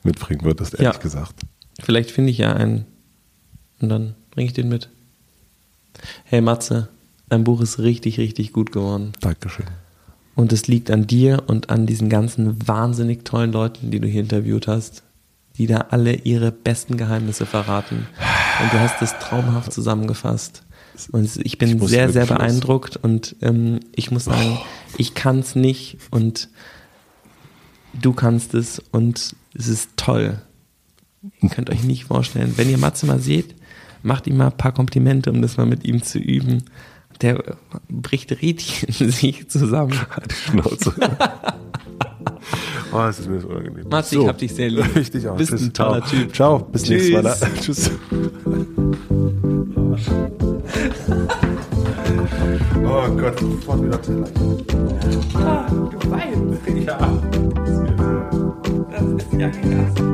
mitbringen würdest, ehrlich ja. gesagt. Vielleicht finde ich ja einen und dann bringe ich den mit. Hey Matze, dein Buch ist richtig, richtig gut geworden. Dankeschön. Und es liegt an dir und an diesen ganzen wahnsinnig tollen Leuten, die du hier interviewt hast, die da alle ihre besten Geheimnisse verraten. Und du hast es traumhaft zusammengefasst. Und ich bin ich sehr, sehr beeindruckt und ähm, ich muss sagen, oh. ich kann es nicht und du kannst es und es ist toll. Ihr könnt euch nicht vorstellen. Wenn ihr Matze mal seht, macht ihm mal ein paar Komplimente, um das mal mit ihm zu üben. Der bricht richtig in [LAUGHS] sich zusammen. Schnauze. [LAUGHS] oh, es ist mir so unangenehm. Matze, so. ich hab dich sehr lieb. Ich dich auch. Bist Tschüss. ein toller Ciao. Typ. Ciao, bis Tschüss. nächstes Mal. Tschüss. [LAUGHS] oh Gott, sofort wieder Teller. Ah, du weinst. Ja. Das ist ja krass.